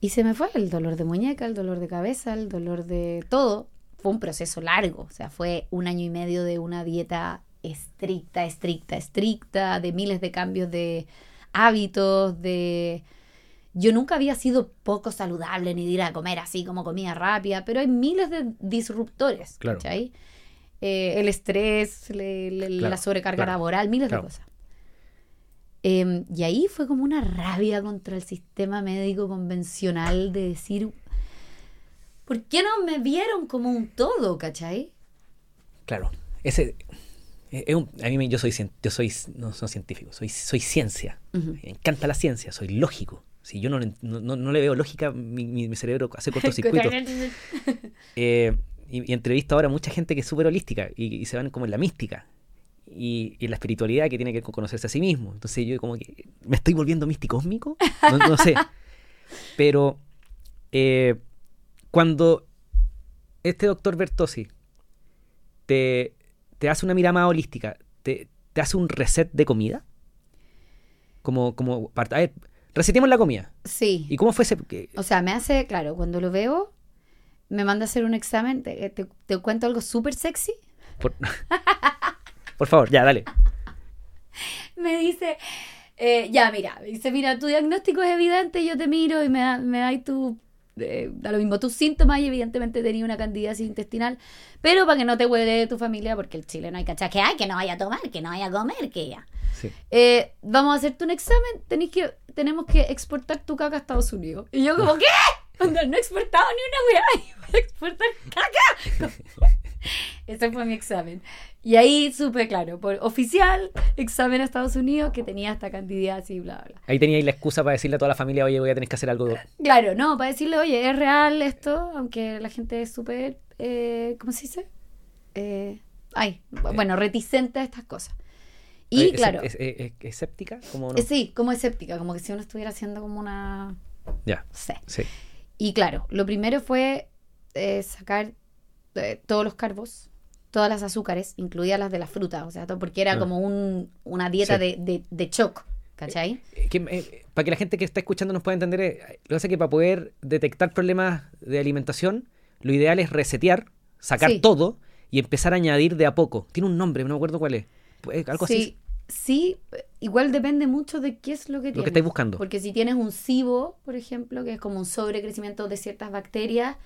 Y se me fue el dolor de muñeca, el dolor de cabeza, el dolor de todo. Fue un proceso largo, o sea, fue un año y medio de una dieta estricta, estricta, estricta, de miles de cambios de hábitos, de... Yo nunca había sido poco saludable ni de ir a comer así como comida rápida, pero hay miles de disruptores, Claro. ¿cachai? Eh, el estrés, le- le- la sobrecarga claro, laboral, miles de cosas. Em, y ahí fue como una rabia contra el sistema médico convencional de decir, ¿por qué no me vieron como un todo, cachai? Claro. Ese, es- un- a mí yo soy, yo soy no, no científico, soy, soy ciencia. Me encanta la ciencia, soy lógico. Si yo no, le- no, no- no le veo lógica, mi, cerebro hace cortocircuito. Eh, y, y entrevisto ahora a mucha gente que es súper holística y, y se van como en la mística y, y en la espiritualidad que tiene que ver con conocerse a sí mismo. Entonces yo como que me estoy volviendo místico-cósmico, no, no sé. Pero eh, cuando este doctor Bertossi te, te hace una mirada más holística, te, te hace un reset de comida, como, como, a ver, resetemos la comida. Sí. ¿Y cómo fue ese? que- O sea, me hace, claro, cuando lo veo, me manda a hacer un examen, te, te- te cuento algo súper sexy. Por, por favor, ya, dale. Me dice, eh, ya, mira, me dice, mira, tu diagnóstico es evidente, yo te miro y me, da, me dais tu, eh, da lo mismo, tus síntomas y evidentemente tenía una candidiasis intestinal, pero para que no te huele de tu familia, porque el chileno hay cachas que hay, que no vaya a tomar, que no vaya a comer, que ya. Sí. Eh, vamos a hacerte un examen, tenéis que, tenemos que exportar tu caca a Estados Unidos. Y yo como, ¿qué? Onda, no he exportado ni una weá, voy a exportar caca. Ese fue mi examen. Y ahí supe, claro, por oficial, examen a Estados Unidos, que tenía esta candidiasis y bla, bla. Ahí teníais la excusa para decirle a toda la familia, oye, voy a tener que hacer algo. Claro, no, para decirle, oye, es real esto, aunque la gente es súper, eh, ¿cómo se dice? Eh, ay, bueno, reticente a estas cosas. Y Eh, es- claro, Es, es- es- escéptica? Como no? eh, sí, como escéptica, como que si uno estuviera haciendo como una, Ya, no sé. sí. Y claro, lo primero fue eh, sacar eh, todos los carbos, todas las azúcares, incluidas las de las frutas, o sea, todo, porque era Ah. como un, una dieta Sí. de, de, de shock, ¿cachai? Eh, que, eh, para que la gente que está escuchando nos pueda entender, eh, lo que es que para poder detectar problemas de alimentación, lo ideal es resetear, sacar Sí. todo y empezar a añadir de a poco. Tiene un nombre, no me acuerdo cuál es. Algo sí, así. sí, igual depende mucho de qué es lo que Lo tienes. que estáis buscando. Porque si tienes un SIBO, por ejemplo, que es como un sobrecrecimiento de ciertas bacterias,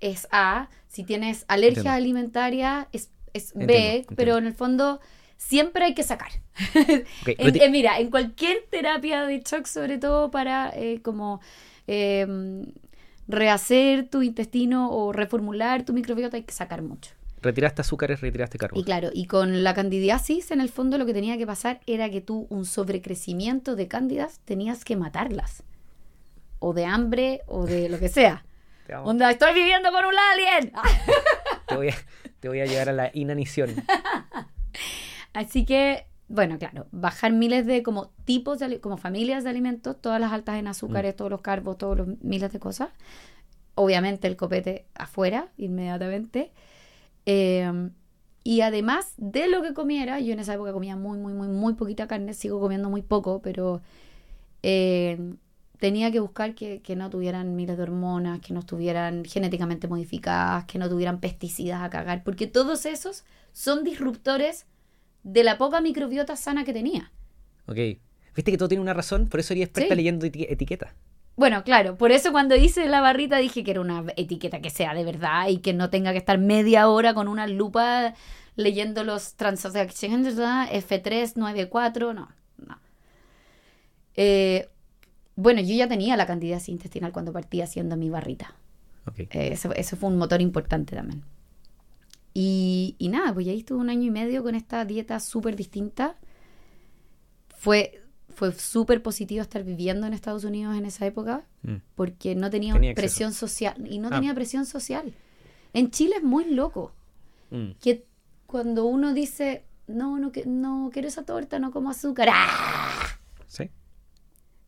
es A. Si tienes alergias Entiendo. alimentarias, es, es B. Entiendo, Pero en el fondo siempre hay que sacar. En- en- mira, en cualquier terapia de shock, sobre todo para eh, como eh, rehacer tu intestino o reformular tu microbiota, hay que sacar mucho. retiraste azúcares, retiraste Y carbohidratos. claro, y con la candidiasis, en el fondo lo que tenía que pasar era que tú, un sobrecrecimiento de cándidas, tenías que matarlas. O de hambre, o de lo que sea. Te, amo. Onda, estoy viviendo con un alien. Te voy, a, te voy a llevar a la inanición. Así que, bueno, claro, bajar miles de como tipos, de, como familias de alimentos, todas las altas en azúcares, todos los carbos, todos los miles de cosas. Obviamente el copete afuera, inmediatamente. Eh, y además de lo que comiera, yo en esa época comía muy, muy, muy, muy poquita carne, sigo comiendo muy poco, pero eh, tenía que buscar que, que no tuvieran miles de hormonas, que no estuvieran genéticamente modificadas, que no tuvieran pesticidas a cagar, porque todos esos son disruptores de la poca microbiota sana que tenía. Ok. Viste que todo tiene una razón, por eso eres experta Sí. leyendo eti- etiquetas. Bueno, claro, por eso cuando hice la barrita dije que era una etiqueta que sea de verdad y que no tenga que estar media hora con una lupa leyendo los transacciones F394, no, no. Eh, bueno, yo ya tenía la candidiasis intestinal cuando partí haciendo mi barrita. Ok. Eh, eso, eso fue un motor importante también. Y, y nada, pues ahí estuve un año y medio con esta dieta súper distinta. Fue, fue súper positivo estar viviendo en Estados Unidos en esa época Mm. porque no tenía, Tenía acceso. presión social y no Ah. tenía presión social. En Chile es muy loco Mm. que cuando uno dice no, no, no quiero esa torta, no como azúcar. ¡Ah! ¿Sí?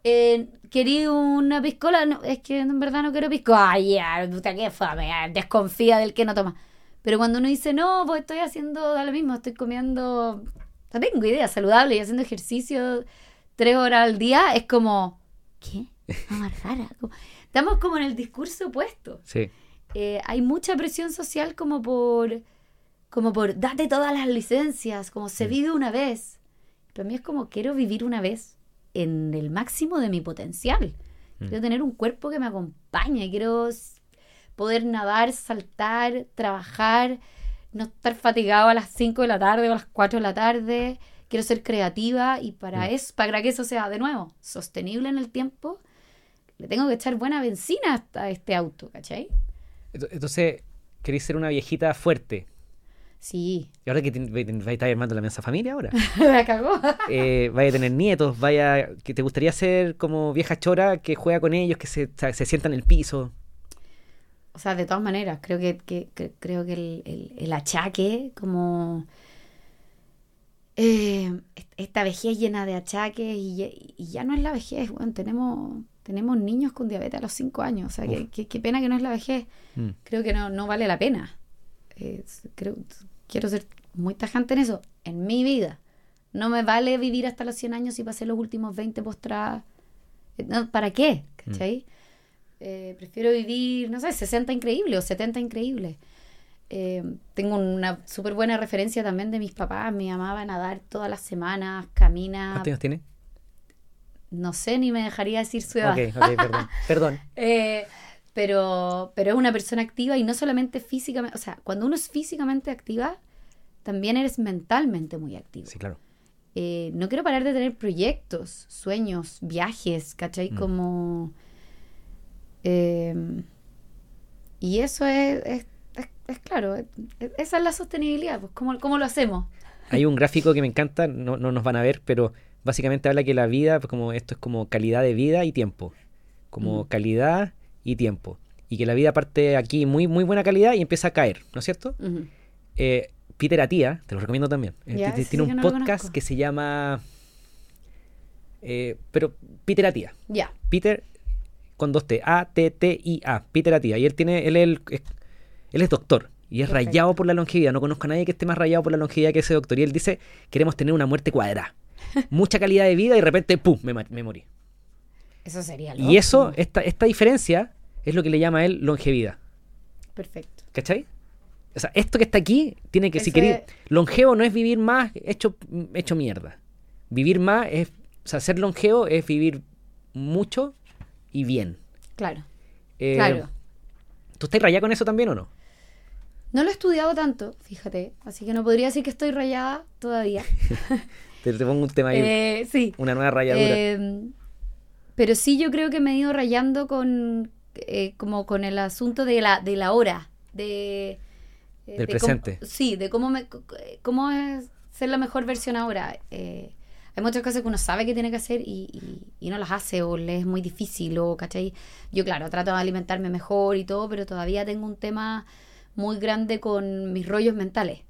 Eh, quería una piscola, no, es que en verdad no quiero piscola. Ay, ya, puta que fame, desconfía del que no toma. Pero cuando uno dice, no, pues estoy haciendo da lo mismo, estoy comiendo, no tengo idea, saludable y haciendo ejercicio tres horas al día, es como, ¿qué? Rara. Como- Estamos como en el discurso opuesto. Sí. Eh, hay mucha presión social como por, como por, date todas las licencias, como se vive una vez. Para mí es como, quiero vivir una vez en el máximo de mi potencial. Mm. Quiero tener un cuerpo que me acompañe, quiero poder nadar, saltar, trabajar, no estar fatigado a las 5 de la tarde o a las 4 de la tarde. Quiero ser creativa y para Mm. eso, para que eso sea de nuevo sostenible en el tiempo, le tengo que echar buena benzina a este auto, ¿cachai? Ento- Entonces, queréis ser una viejita fuerte. Sí, Y ahora que vais a estar armando la mensa familia ahora. la cagó. eh, vaya a tener nietos, vaya, que te gustaría ser como vieja chora que juega con ellos, que se, se sienta en el piso. O sea, de todas maneras, creo que, que- que- creo que el, el- el achaque, como eh, est- esta vejez llena de achaques y, ya- y ya no es la vejez, bueno, tenemos, tenemos niños con diabetes a los 5 años, o sea, qué pena que no es la vejez, Mm. creo que no, no vale la pena. Eh, creo, quiero ser muy tajante en eso, en mi vida. No me vale vivir hasta los 100 años y pasé los últimos 20 postradas. Eh, no, ¿Para qué? ¿Cachai? Eh, prefiero vivir, no sé, 60 increíbles o 70 increíbles. Eh, tengo una súper buena referencia también de mis papás. Mi mamá va a nadar todas las semanas, camina. ¿Cuántos años tiene? No sé, ni me dejaría decir su edad. Ok, ok, perdón. Perdón. Eh, pero, pero es una persona activa y no solamente físicamente, o sea, cuando uno es físicamente activa, también eres mentalmente muy activo. Sí, claro. Eh, no quiero parar de tener proyectos, sueños, viajes, ¿cachai? Mm. Como... eh, y eso es, es, es- es claro, es- es- esa es la sostenibilidad, pues ¿cómo, cómo lo hacemos? Hay un gráfico que me encanta, no, no nos van a ver, pero básicamente habla que la vida, pues como esto es como calidad de vida y tiempo. Como Mm. calidad y tiempo. Y que la vida parte aquí muy, muy buena calidad y empieza a caer, ¿no es cierto? Ujú. Eh, Peter Atia, te lo recomiendo también. t- ese tiene sí un no podcast que se llama. eh, pero Peter Atia. Ya, Peter con dos T. A-T-T-I-A. Peter Atia. Y él tiene. Él, el- es, él es doctor. Y es Perfecto. rayado por la longevidad. No conozco a nadie que esté más rayado por la longevidad que ese doctor. Y él dice: Queremos tener una muerte cuadrada. Mucha calidad de vida y de repente, ¡pum! Me, me morí. eso sería Y eso, loco. esta, esta diferencia, es lo que le llama a él longevidad. Perfecto. ¿Cachai? O sea, esto que está aquí tiene que, si queréis, longevo no es vivir más hecho, hecho mierda. Vivir más es, o sea, ser longevo es vivir mucho y bien. Claro, Eh, claro. ¿Tú estás rayada con eso también o no? No lo he estudiado tanto, fíjate, así que no podría decir que estoy rayada todavía. Te, te pongo un tema ahí, Eh, sí, una nueva rayadura. Eh, pero sí yo creo que me he ido rayando con eh, como con el asunto de la, de la hora, de, eh, Del de presente. Cómo, sí, de cómo, me, cómo es ser la mejor versión ahora. Eh, hay muchas cosas que uno sabe que tiene que hacer y, y- y no las hace o le es muy difícil o, ¿cachai? Yo, claro, trato de alimentarme mejor y todo, pero todavía tengo un tema muy grande con mis rollos mentales.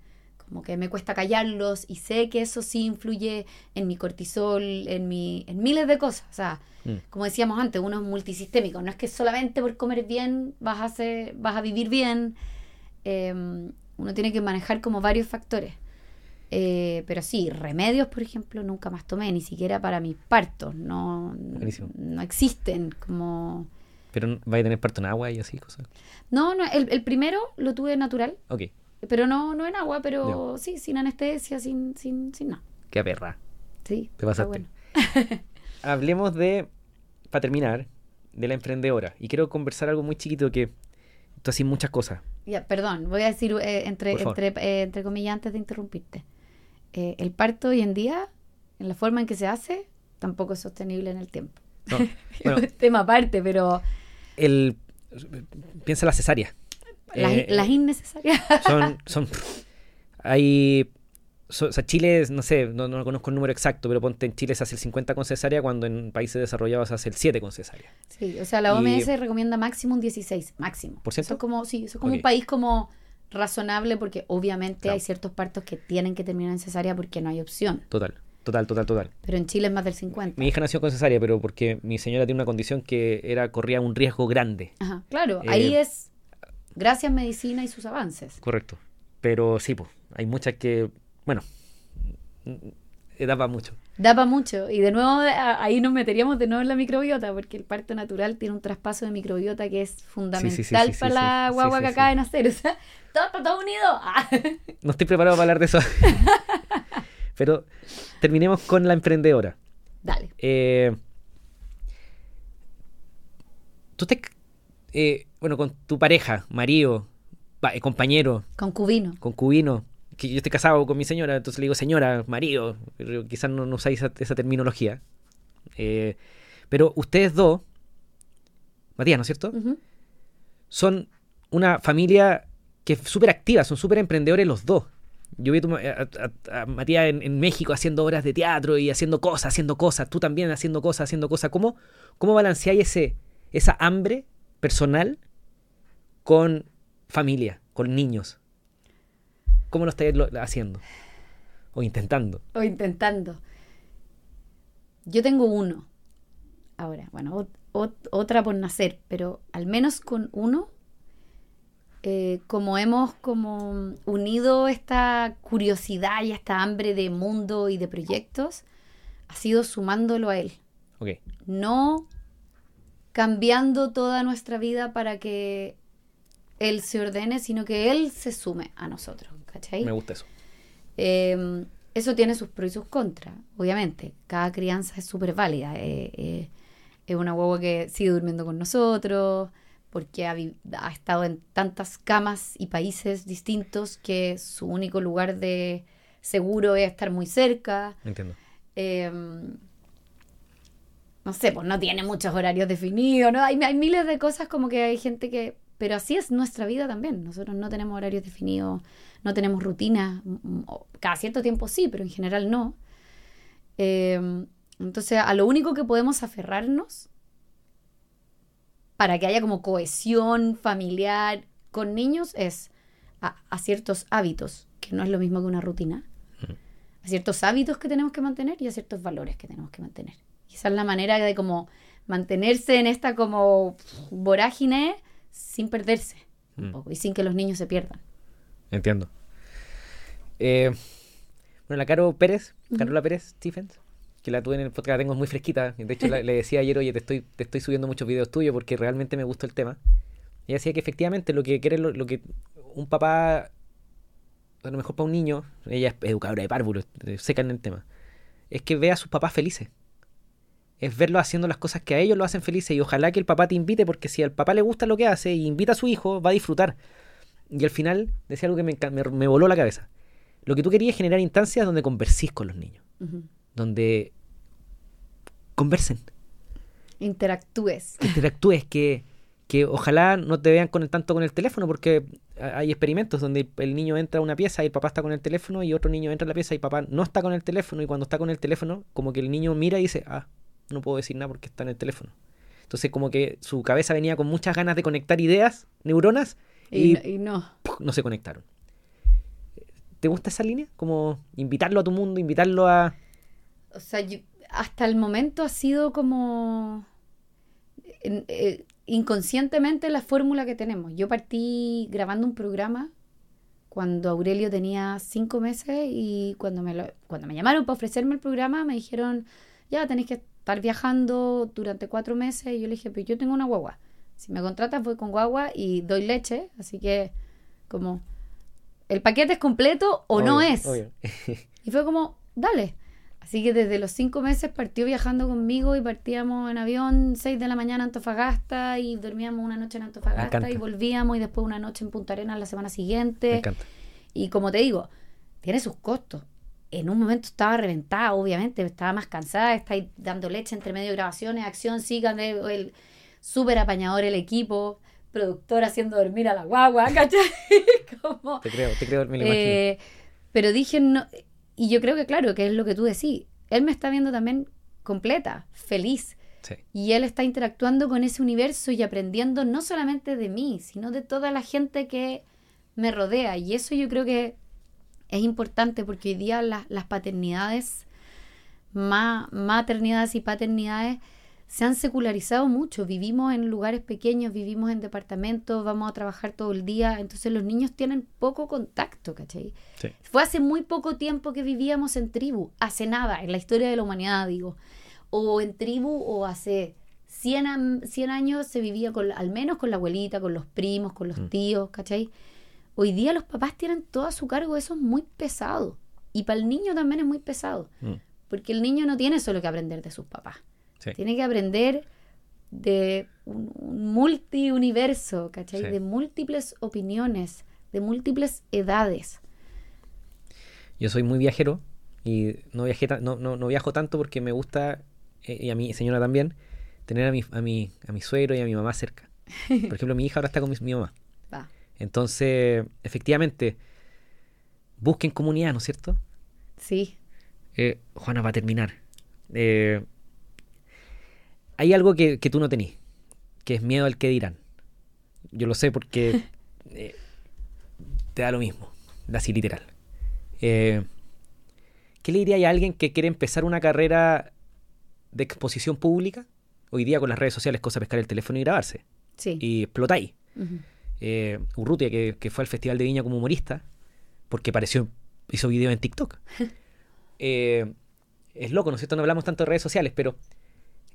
Como que me cuesta callarlos y sé que eso sí influye en mi cortisol, en, mi, en miles de cosas. O sea, Mm. como decíamos antes, uno es multisistémico. No es que solamente por comer bien vas a, hacer, vas a vivir bien. Eh, uno tiene que manejar como varios factores. Eh, pero sí, remedios, por ejemplo, nunca más tomé, ni siquiera para mis partos. No, Buenísimo. no existen como... Pero vaya a tener parto en agua y así, cosas. No, no el, el primero lo tuve natural, Ok, pero no, no en agua, pero sí, sin anestesia, sin, sin, sin nada. qué perra. Sí, Te pasaste. bueno. Hablemos de, para terminar, de la emprendedora. Y quiero conversar algo muy chiquito que tú haces muchas cosas. Ya, perdón, voy a decir eh, entre, entre, eh, entre comillas antes de interrumpirte. Eh, el parto hoy en día, en la forma en que se hace, tampoco es sostenible en el tiempo. No, bueno, tema aparte, pero el, piensa la cesárea. Las, Eh, las innecesarias. son, son hay so- o sea, Chile, no sé, no, no conozco el número exacto, pero ponte en Chile se hace el 50 con cesárea cuando en países desarrollados se hace el 7 con cesárea. sí, o sea, la y- OMS recomienda máximo un 16, máximo. ¿Por ciento? Eso es como, sí, eso es como un país como razonable porque obviamente Claro. hay ciertos partos que tienen que terminar en cesárea porque no hay opción. Total, total, total, total. Pero en Chile es más del 50. Mi hija nació con cesárea, pero porque mi señora tiene una condición que era corría un riesgo grande. Ajá, claro, Eh, ahí es gracias medicina y sus avances. Correcto. Pero sí, pues, hay muchas que, bueno, mm, daba mucho. Da para mucho. Y de nuevo, a- ahí nos meteríamos de nuevo en la microbiota, porque el parto natural tiene un traspaso de microbiota que es fundamental sí, sí, sí, para la guagua que acaba de nacer. O sea, todo todo unido. Ah. No estoy preparado para hablar de eso. pero terminemos con la emprendedora. Dale. Eh, tú te, eh, bueno, con tu pareja, marido, eh, compañero, Concubino. concubino, que yo estoy casado con mi señora, entonces le digo señora, marido, pero quizás no, no usáis esa, esa terminología. Eh, pero ustedes dos, Matías, ¿no es cierto? Son una familia que es súper activa, son súper emprendedores los dos. Yo vi a Matías en, en México haciendo obras de teatro y haciendo cosas, haciendo cosas, tú también haciendo cosas, haciendo cosas. ¿Cómo, cómo balanceáis ese, esa hambre personal con familia, con niños? ¿Cómo lo estáis lo- haciendo? O intentando. O intentando. Yo tengo uno. Ahora, bueno, ot- ot- otra por nacer, pero al menos con uno, eh, como hemos como unido esta curiosidad y esta hambre de mundo y de proyectos, ha sido sumándolo a él. Ok, No cambiando toda nuestra vida para que él se ordene, sino que él se sume a nosotros. ¿Cachai? me gusta eso. Eh, eso tiene sus pros y sus contras, obviamente. Cada crianza es súper válida. Eh, eh, es una guagua que sigue durmiendo con nosotros, porque ha, estado en tantas camas y países distintos que su único lugar de seguro es estar muy cerca. Entiendo. Eh, no sé, pues no tiene muchos horarios definidos, ¿no? Hay, hay miles de cosas como que hay gente que... Pero así es nuestra vida también. Nosotros no tenemos horarios definidos, no tenemos rutinas. mm, mm, Cada cierto tiempo sí, pero en general no. Eh, entonces, a lo único que podemos aferrarnos para que haya como cohesión familiar con niños es a, a ciertos hábitos, que no es lo mismo que una rutina a ciertos hábitos que tenemos que mantener y a ciertos valores que tenemos que mantener. Es la manera de como mantenerse en esta como vorágine sin perderse un Mm. poco y sin que los niños se pierdan. Entiendo. Eh, bueno, la Caro Pérez. Carola Pérez Stephens, que la tuve en el podcast, la tengo muy fresquita. De hecho, la- le decía ayer, oye, te estoy, te estoy subiendo muchos videos tuyos porque realmente me gustó el tema. Y decía que efectivamente lo que quiere, lo, lo que un papá, a lo mejor para un niño, ella es educadora de párvulos, eh, seca en el tema, es que vea a sus papás felices. Es verlos haciendo las cosas que a ellos lo hacen felices y ojalá que el papá te invite porque si al papá le gusta lo que hace y invita a su hijo, va a disfrutar. Y al final decía algo que me, me, me voló la cabeza. Lo que tú querías es generar instancias donde conversís con los niños, donde conversen, Interactúes. que interactúes, que, que ojalá no te vean con el, tanto con el teléfono, porque ha- hay experimentos donde el niño entra a una pieza y el papá está con el teléfono y otro niño entra a la pieza y papá no está con el teléfono y cuando está con el teléfono, como que el niño mira y dice, ah, no puedo decir nada porque está en el teléfono. Entonces como que su cabeza venía con muchas ganas de conectar ideas, neuronas, Y, y, no- y no. se conectaron. ¿Te gusta esa línea? Como invitarlo a tu mundo, invitarlo a... O sea, yo- hasta el momento ha sido como eh, inconscientemente la fórmula que tenemos. Yo partí grabando un programa cuando Aurelio tenía cinco meses y cuando me, lo- cuando me llamaron para ofrecerme el programa me dijeron, ya tenéis que estar viajando durante cuatro meses. Y yo le dije, pero yo tengo una guagua. Si me contratas voy con guagua y doy leche. Así que como, ¿el paquete es completo o no es? Y fue como, dale. Así que desde los cinco meses partió viajando conmigo y partíamos en avión 6 de la mañana a Antofagasta y dormíamos una noche en Antofagasta y volvíamos y después una noche en Punta Arenas la semana Me siguiente. encanta. Y como te digo, tiene sus costos. En un momento estaba reventada, obviamente, estaba más cansada, está ahí dando leche entre medio de grabaciones, acción, sigan el súper apañador el equipo, productor haciendo dormir a la guagua, ¿cachai? como, Te creo, te creo, me lo imagino. eh, pero dije, no, y yo creo que claro, que es lo que tú decís, él me está viendo también completa, feliz, Sí. y él está interactuando con ese universo y aprendiendo no solamente de mí, sino de toda la gente que me rodea. Y eso yo creo que es importante porque hoy día las paternidades, maternidades y paternidades se han secularizado mucho. Vivimos en lugares pequeños, vivimos en departamentos, vamos a trabajar todo el día. Entonces los niños tienen poco contacto, ¿cachai? Fue hace muy poco tiempo que vivíamos en tribu, hace nada, en la historia de la humanidad, digo. O en tribu, o hace 100, años se vivía con, al menos con la abuelita, con los primos, con los mm. tíos, ¿cachai? Hoy día los papás tienen todo a su cargo, eso es muy pesado. Y para el niño también es muy pesado. Mm. Porque el niño no tiene solo que aprender de sus papás tiene que aprender de un, multiuniverso, ¿cachai? De múltiples opiniones, de múltiples edades. Yo soy muy viajero y no, viajé no, no, viajo tanto porque me gusta, eh, y a mi señora también, tener a mi, a, mi, a mi suegro y a mi mamá cerca. Por ejemplo, mi hija ahora está con mi, mamá. Entonces, efectivamente, busquen comunidad, ¿no es cierto? Sí. Eh, Juana va a terminar. Eh, hay algo que, tú no tenés, que es miedo al que dirán. Yo lo sé porque eh, te da lo mismo, así literal. Eh, ¿Qué le diría a alguien que quiere empezar una carrera de exposición pública? Hoy día con las redes sociales, cosa pescar el teléfono y grabarse. Sí. Y explotáis. Eh, Urrutia, que, que, fue al Festival de Viña como humorista, porque pareció, hizo video en TikTok. es loco, ¿no es cierto? No hablamos tanto de redes sociales, pero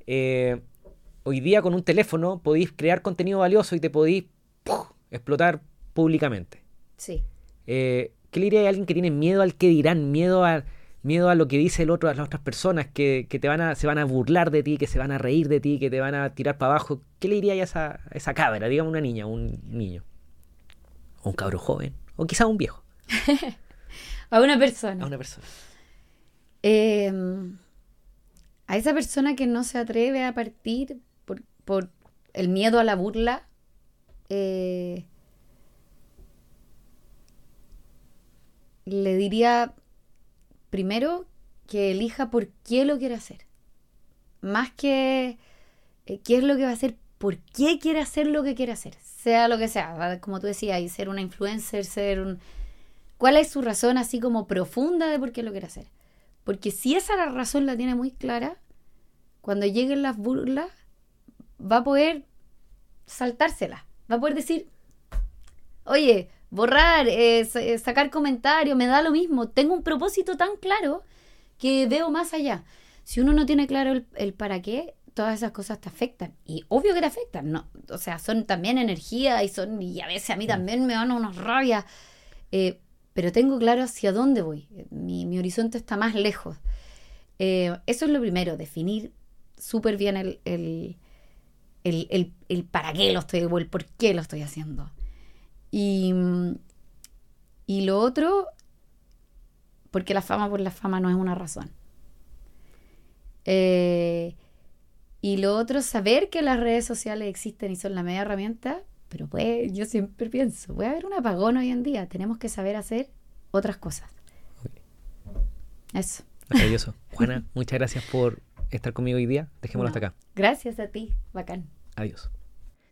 eh, hoy día con un teléfono podéis crear contenido valioso y te podéis explotar públicamente. Sí. Eh, ¿Qué le diría a alguien que tiene miedo al que dirán, miedo a, miedo a lo que dice el otro, a las otras personas, que, te van a, se van a burlar de ti, que se van a reír de ti, que te van a tirar para abajo? ¿Qué le diría a esa, esa cabra, digamos una niña, un niño? O un cabro joven, o quizá un viejo. a una persona. A una persona. Eh, a esa persona que no se atreve a partir por, el miedo a la burla, eh, le diría primero que elija por qué lo quiere hacer. Más que eh, qué es lo que va a hacer, por qué quiere hacer lo que quiere hacer. Sea lo que sea, como tú decías, y ser una influencer, ser un... ¿Cuál es su razón así como profunda de por qué lo quiere hacer? Porque si esa razón la tiene muy clara, cuando lleguen las burlas, va a poder saltárselas. Va a poder decir, oye, borrar, eh, eh, sacar comentarios, me da lo mismo. Tengo un propósito tan claro que veo más allá. Si uno no tiene claro el, para qué, todas esas cosas te afectan. Y obvio que te afectan, ¿no? O sea, son también energía y son, y a veces a mí también me dan unas rabias. Eh, pero tengo claro hacia dónde voy. Mi, horizonte está más lejos. eso es lo primero, definir súper bien el, el, el, el, para qué lo estoy, o el por qué lo estoy haciendo. Y, y lo otro, porque la fama por la fama no es una razón. Eh, y lo otro, saber que las redes sociales existen y son la media herramienta, pero pues yo siempre pienso, puede haber un apagón hoy en día, tenemos que saber hacer otras cosas. Eso. Maravilloso. Juana, muchas gracias por estar conmigo hoy día. Dejémoslo hasta acá. Gracias a ti. Bacán. Adiós.